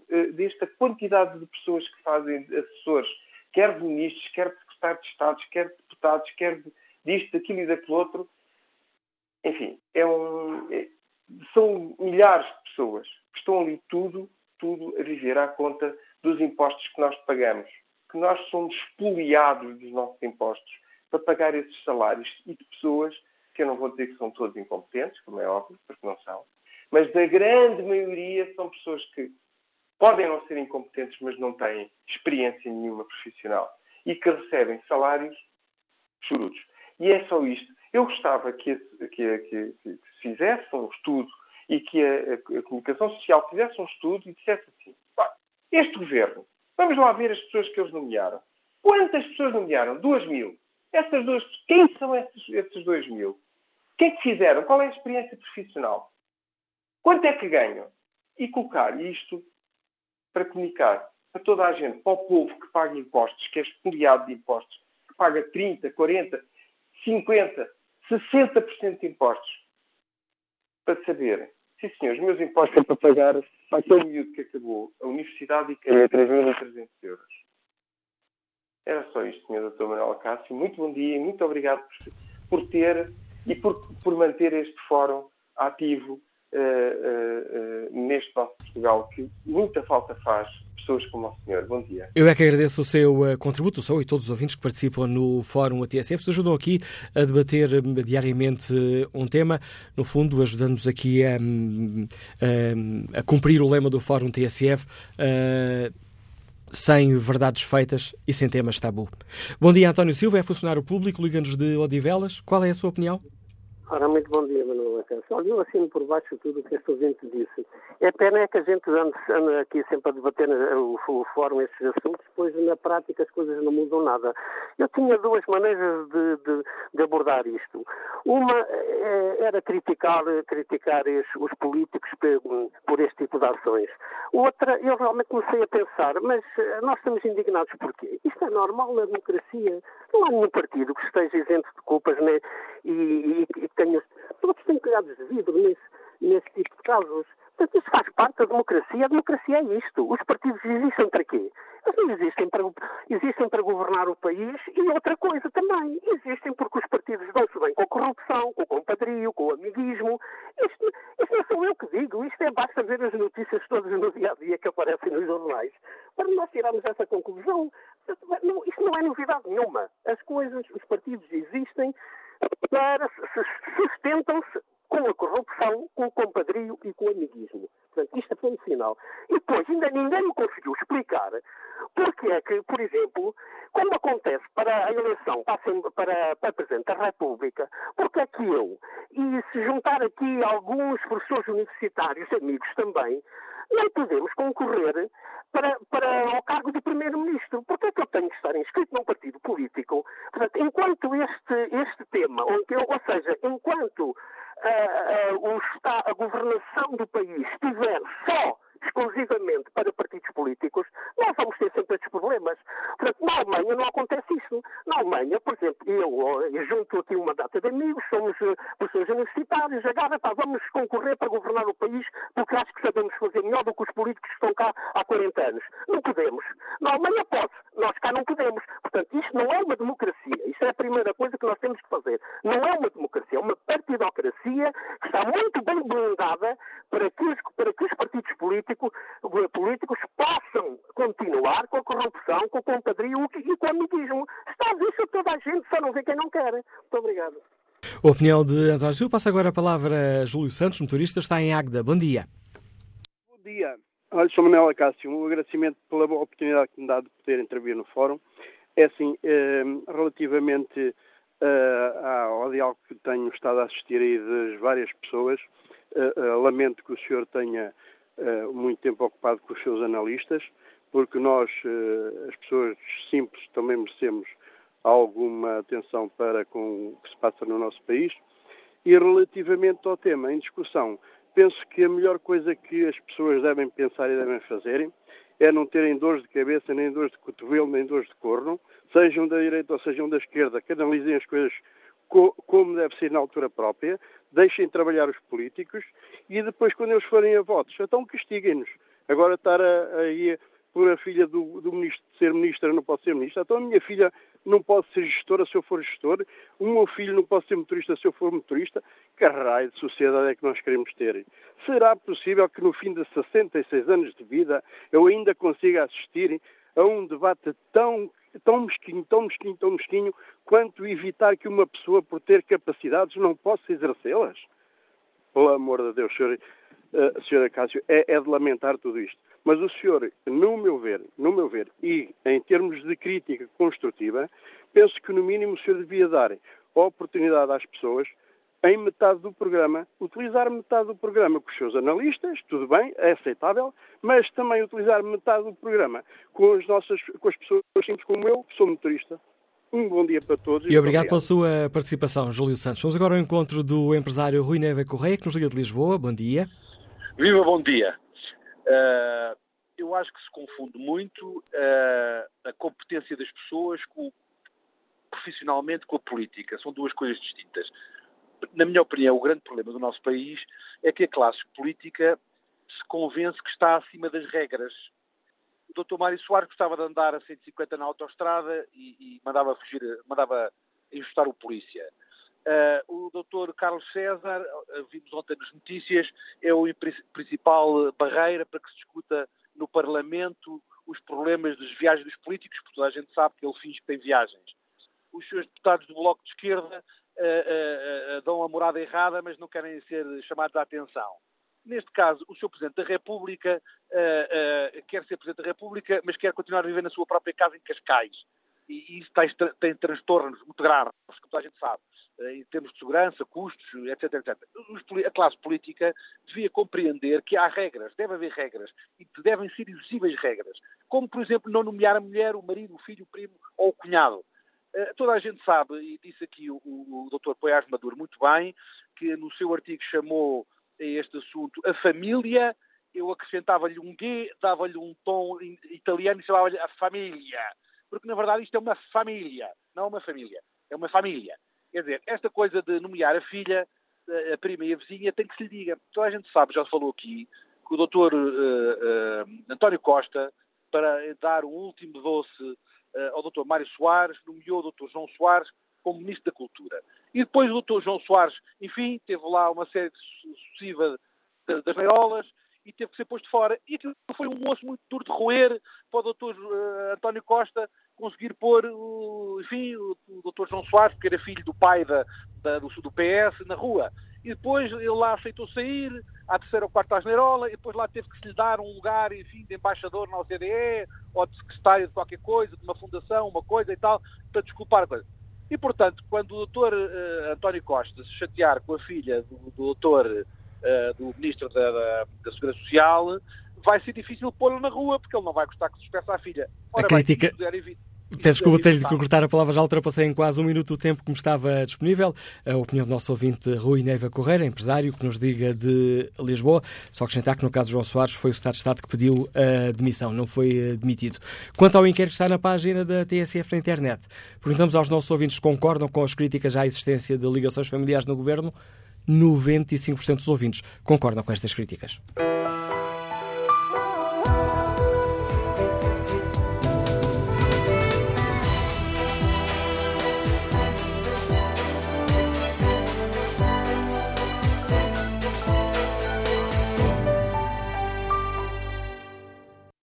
eh, desta quantidade de pessoas que fazem assessores, quer de ministros, quer de secretários de Estado, quer de deputados, quer de, disto, daquilo e daquele outro, enfim, é um, é, são milhares de pessoas que estão ali tudo, tudo a viver à conta dos impostos que nós pagamos, que nós somos expoliados dos nossos impostos para pagar esses salários e de pessoas que eu não vou dizer que são todos incompetentes, como é óbvio, porque não são, mas da grande maioria são pessoas que podem não ser incompetentes, mas não têm experiência nenhuma profissional e que recebem salários chorudos. E é só isto. Eu gostava que, que, que, que se fizesse um estudo e que a, a, comunicação social fizesse um estudo e dissesse assim: este governo, vamos lá ver as pessoas que eles nomearam. Quantas pessoas nomearam? Duas mil. Essas duas, quem são esses, esses dois mil? O que é que fizeram? Qual é a experiência profissional? Quanto é que ganham? e colocar isto para comunicar a toda a gente, para o povo que paga impostos, que é espoliado de impostos, que paga 30, 40, 50, 60% de impostos, para saber, sim senhor, os meus impostos são para pagar aquele miúdo que acabou a universidade e que é 3.300 euros. Era só isto, Sr. Dr. Manuel Cássio. Muito bom dia e muito obrigado por, por ter e por, por manter este fórum ativo uh, uh, neste nosso Portugal, que muita falta faz pessoas como o senhor. Bom dia. Eu é que agradeço o seu contributo, o seu e todos os ouvintes que participam no Fórum ATSF, nos ajudam aqui a debater diariamente um tema, no fundo, ajudando-nos aqui a, a, a, cumprir o lema do Fórum TSF sem verdades feitas e sem temas tabu. Bom dia, António Silva, é funcionário público, liga-nos de Odivelas. Qual é a sua opinião? Ora, muito bom dia, Manuel Acanso. Olha, eu assino por baixo tudo o que este ouvinte disse. É pena é que a gente anda, aqui sempre a debater o, o fórum esses assuntos, pois na prática as coisas não mudam nada. Eu tinha duas maneiras de, de, de abordar isto. Uma é, era criticar, criticar os políticos por, por este tipo de ações. Outra, eu realmente comecei a pensar, mas eh, nós estamos indignados porquê? Isto é normal na democracia. Não há nenhum partido que esteja isento de culpas né? e, e, e tenha. Todos têm cuidados de vidro nesse, nesse tipo de casos. Portanto, isso faz parte da democracia. A democracia é isto. Os partidos existem para quê? Eles existem para, existem para governar o país e outra coisa também. Existem porque os partidos dão-se bem com a corrupção, com o compadrio, com o amiguismo. Isto, isto não sou eu que digo. Isto é basta ver as notícias todas no dia a dia que aparecem nos jornais para nós tirarmos essa conclusão. Isto não é novidade nenhuma. As coisas, os partidos existem para sustentam-se com a corrupção, com o compadrio e com o amiguismo. Portanto, isto é ponto final. E depois, ainda ninguém me conseguiu explicar porque é que, por exemplo, quando acontece para a eleição para, para, para Presidente da República, porque é que eu, e se juntar aqui alguns professores universitários, amigos também, não podemos concorrer para, para o cargo de Primeiro-Ministro. Por que é que eu tenho que estar inscrito num partido político? Portanto, enquanto este, este tema, ou seja, enquanto uh, a governação do país estiver só exclusivamente para partidos políticos, nós vamos ter sempre estes problemas. Portanto, na Alemanha não acontece isso. Na Alemanha, por exemplo, eu, eu junto aqui uma data de amigos, somos uh, pessoas universitárias, agora pá, vamos concorrer para governar o país porque acho que sabemos fazer melhor do que os políticos que estão cá há 40 anos. Não podemos. Na Alemanha pode, nós cá não podemos. Portanto, isto não é uma democracia. Isto é a primeira coisa que nós temos que fazer. Não é uma democracia, é uma partidocracia que está muito bem blindada para que os, para que os partidos políticos, políticos possam continuar com a corrupção, com o compadrio e com o amiguismo. Está visto toda a gente, só não vê quem não quer. Muito obrigado. A opinião de António Silva. Passa agora a palavra a Júlio Santos, motorista, está em Águeda. Bom dia. Bom dia. Olha, sou Manuel Acácio. Um agradecimento pela oportunidade que me dá de poder intervir no fórum. É assim, eh, relativamente eh, ao diálogo que tenho estado a assistir aí das várias pessoas, eh, lamento que o senhor tenha muito tempo ocupado com os seus analistas, porque nós, as pessoas simples, também merecemos alguma atenção para com o que se passa no nosso país. E relativamente ao tema em discussão, penso que a melhor coisa que as pessoas devem pensar e devem fazer é não terem dores de cabeça, nem dores de cotovelo, nem dores de corno, sejam da direita ou sejam da esquerda, canalizem as coisas co como deve ser na altura própria, deixem trabalhar os políticos e depois, quando eles forem a votos, então castiguem-nos. Agora estar a, a, a, por a filha do, do ministro ser ministra não pode ser ministra, então a minha filha não pode ser gestora se eu for gestor, o meu filho não pode ser motorista se eu for motorista. Que raio de sociedade é que nós queremos ter? Será possível que no fim de 66 anos de vida eu ainda consiga assistir a um debate tão, tão mesquinho, tão mesquinho, tão mesquinho, quanto evitar que uma pessoa, por ter capacidades, não possa exercê-las? Pelo amor de Deus, senhor, uh, senhor Cássio, é, é de lamentar tudo isto. Mas o senhor, no meu ver, no meu ver, e em termos de crítica construtiva, penso que no mínimo o senhor devia dar a oportunidade às pessoas em metade do programa, utilizar metade do programa com os seus analistas, tudo bem, é aceitável, mas também utilizar metade do programa com as nossas, com as pessoas simples como eu, que sou motorista. Um bom dia para todos. E, e obrigado, obrigado, pela sua participação, Júlio Santos. Vamos agora ao encontro do empresário Rui Neve Correia, que nos liga de Lisboa. Bom dia. Viva, bom dia. Uh, eu acho que se confunde muito uh, a competência das pessoas com, profissionalmente com a política. São duas coisas distintas. Na minha opinião, o grande problema do nosso país é que a classe política se convence que está acima das regras. O Dr. Mário Soares gostava de andar a 150 na autostrada e, e mandava fugir, mandava ajustar o polícia. Uh, o Dr. Carlos César, uh, vimos ontem nas notícias, é o principal barreira para que se discuta no Parlamento os problemas das viagens dos políticos, porque toda a gente sabe que ele finge que tem viagens. Os seus deputados do Bloco de Esquerda uh, dão a morada errada, mas não querem ser chamados à atenção. Neste caso, o Sr. Presidente da República quer ser Presidente da República, mas quer continuar a viver na sua própria casa em Cascais e isso tem, tem transtornos muito graves, como toda a gente sabe, em termos de segurança, custos, etc, etc. A classe política devia compreender que há regras, deve haver regras, e que devem ser exigíveis regras, como, por exemplo, não nomear a mulher, o marido, o filho, o primo ou o cunhado. Uh, toda a gente sabe, e disse aqui o, o, Dr. Poiás Maduro muito bem, que no seu artigo chamou a este assunto a família, eu acrescentava-lhe um G, dava-lhe um tom italiano e chamava-lhe a família porque na verdade isto é uma família, não uma família, é uma família. Quer dizer, esta coisa de nomear a filha, eh, a prima e a vizinha, tem que se lhe diga. Toda a gente sabe, já se falou aqui, que o doutor uh, uh, António Costa, para dar o último doce ao doutor Mário Soares, nomeou o doutor João Soares como Ministro da Cultura. E depois o doutor João Soares, enfim, teve lá uma série sucessiva das meirolas, e teve que ser posto fora. E aquilo foi um moço muito duro de roer para o doutor uh, António Costa conseguir pôr, enfim, o, doutor João Soares, que era filho do pai da, da, do, do PS, na rua. E depois ele lá aceitou sair, à terceira ou quarta asneirola, e depois lá teve que se lhe dar um lugar, enfim, de embaixador na OCDE, ou de secretário de qualquer coisa, de uma fundação, uma coisa e tal, para desculpar a coisa. E, portanto, quando o doutor uh, António Costa se chatear com a filha do, do doutor uh, do Ministro da, da, da, Segurança Social, vai ser difícil pô-lo na rua, porque ele não vai gostar que se despeça a filha. Ora, a crítica... Bem, Peço desculpa ter-lhe de cortar a palavra, já ultrapassei em quase um minuto o tempo que me estava disponível. A opinião do nosso ouvinte Rui Neiva Correia, empresário, que nos diga de Lisboa. Só acrescentar que no caso de João Soares foi o Estado de Estado que pediu a demissão, não foi eh, demitido. Quanto ao inquérito que está na página da TSF na internet, perguntamos aos nossos ouvintes se concordam com as críticas à existência de ligações familiares no governo. 95% dos ouvintes concordam com estas críticas.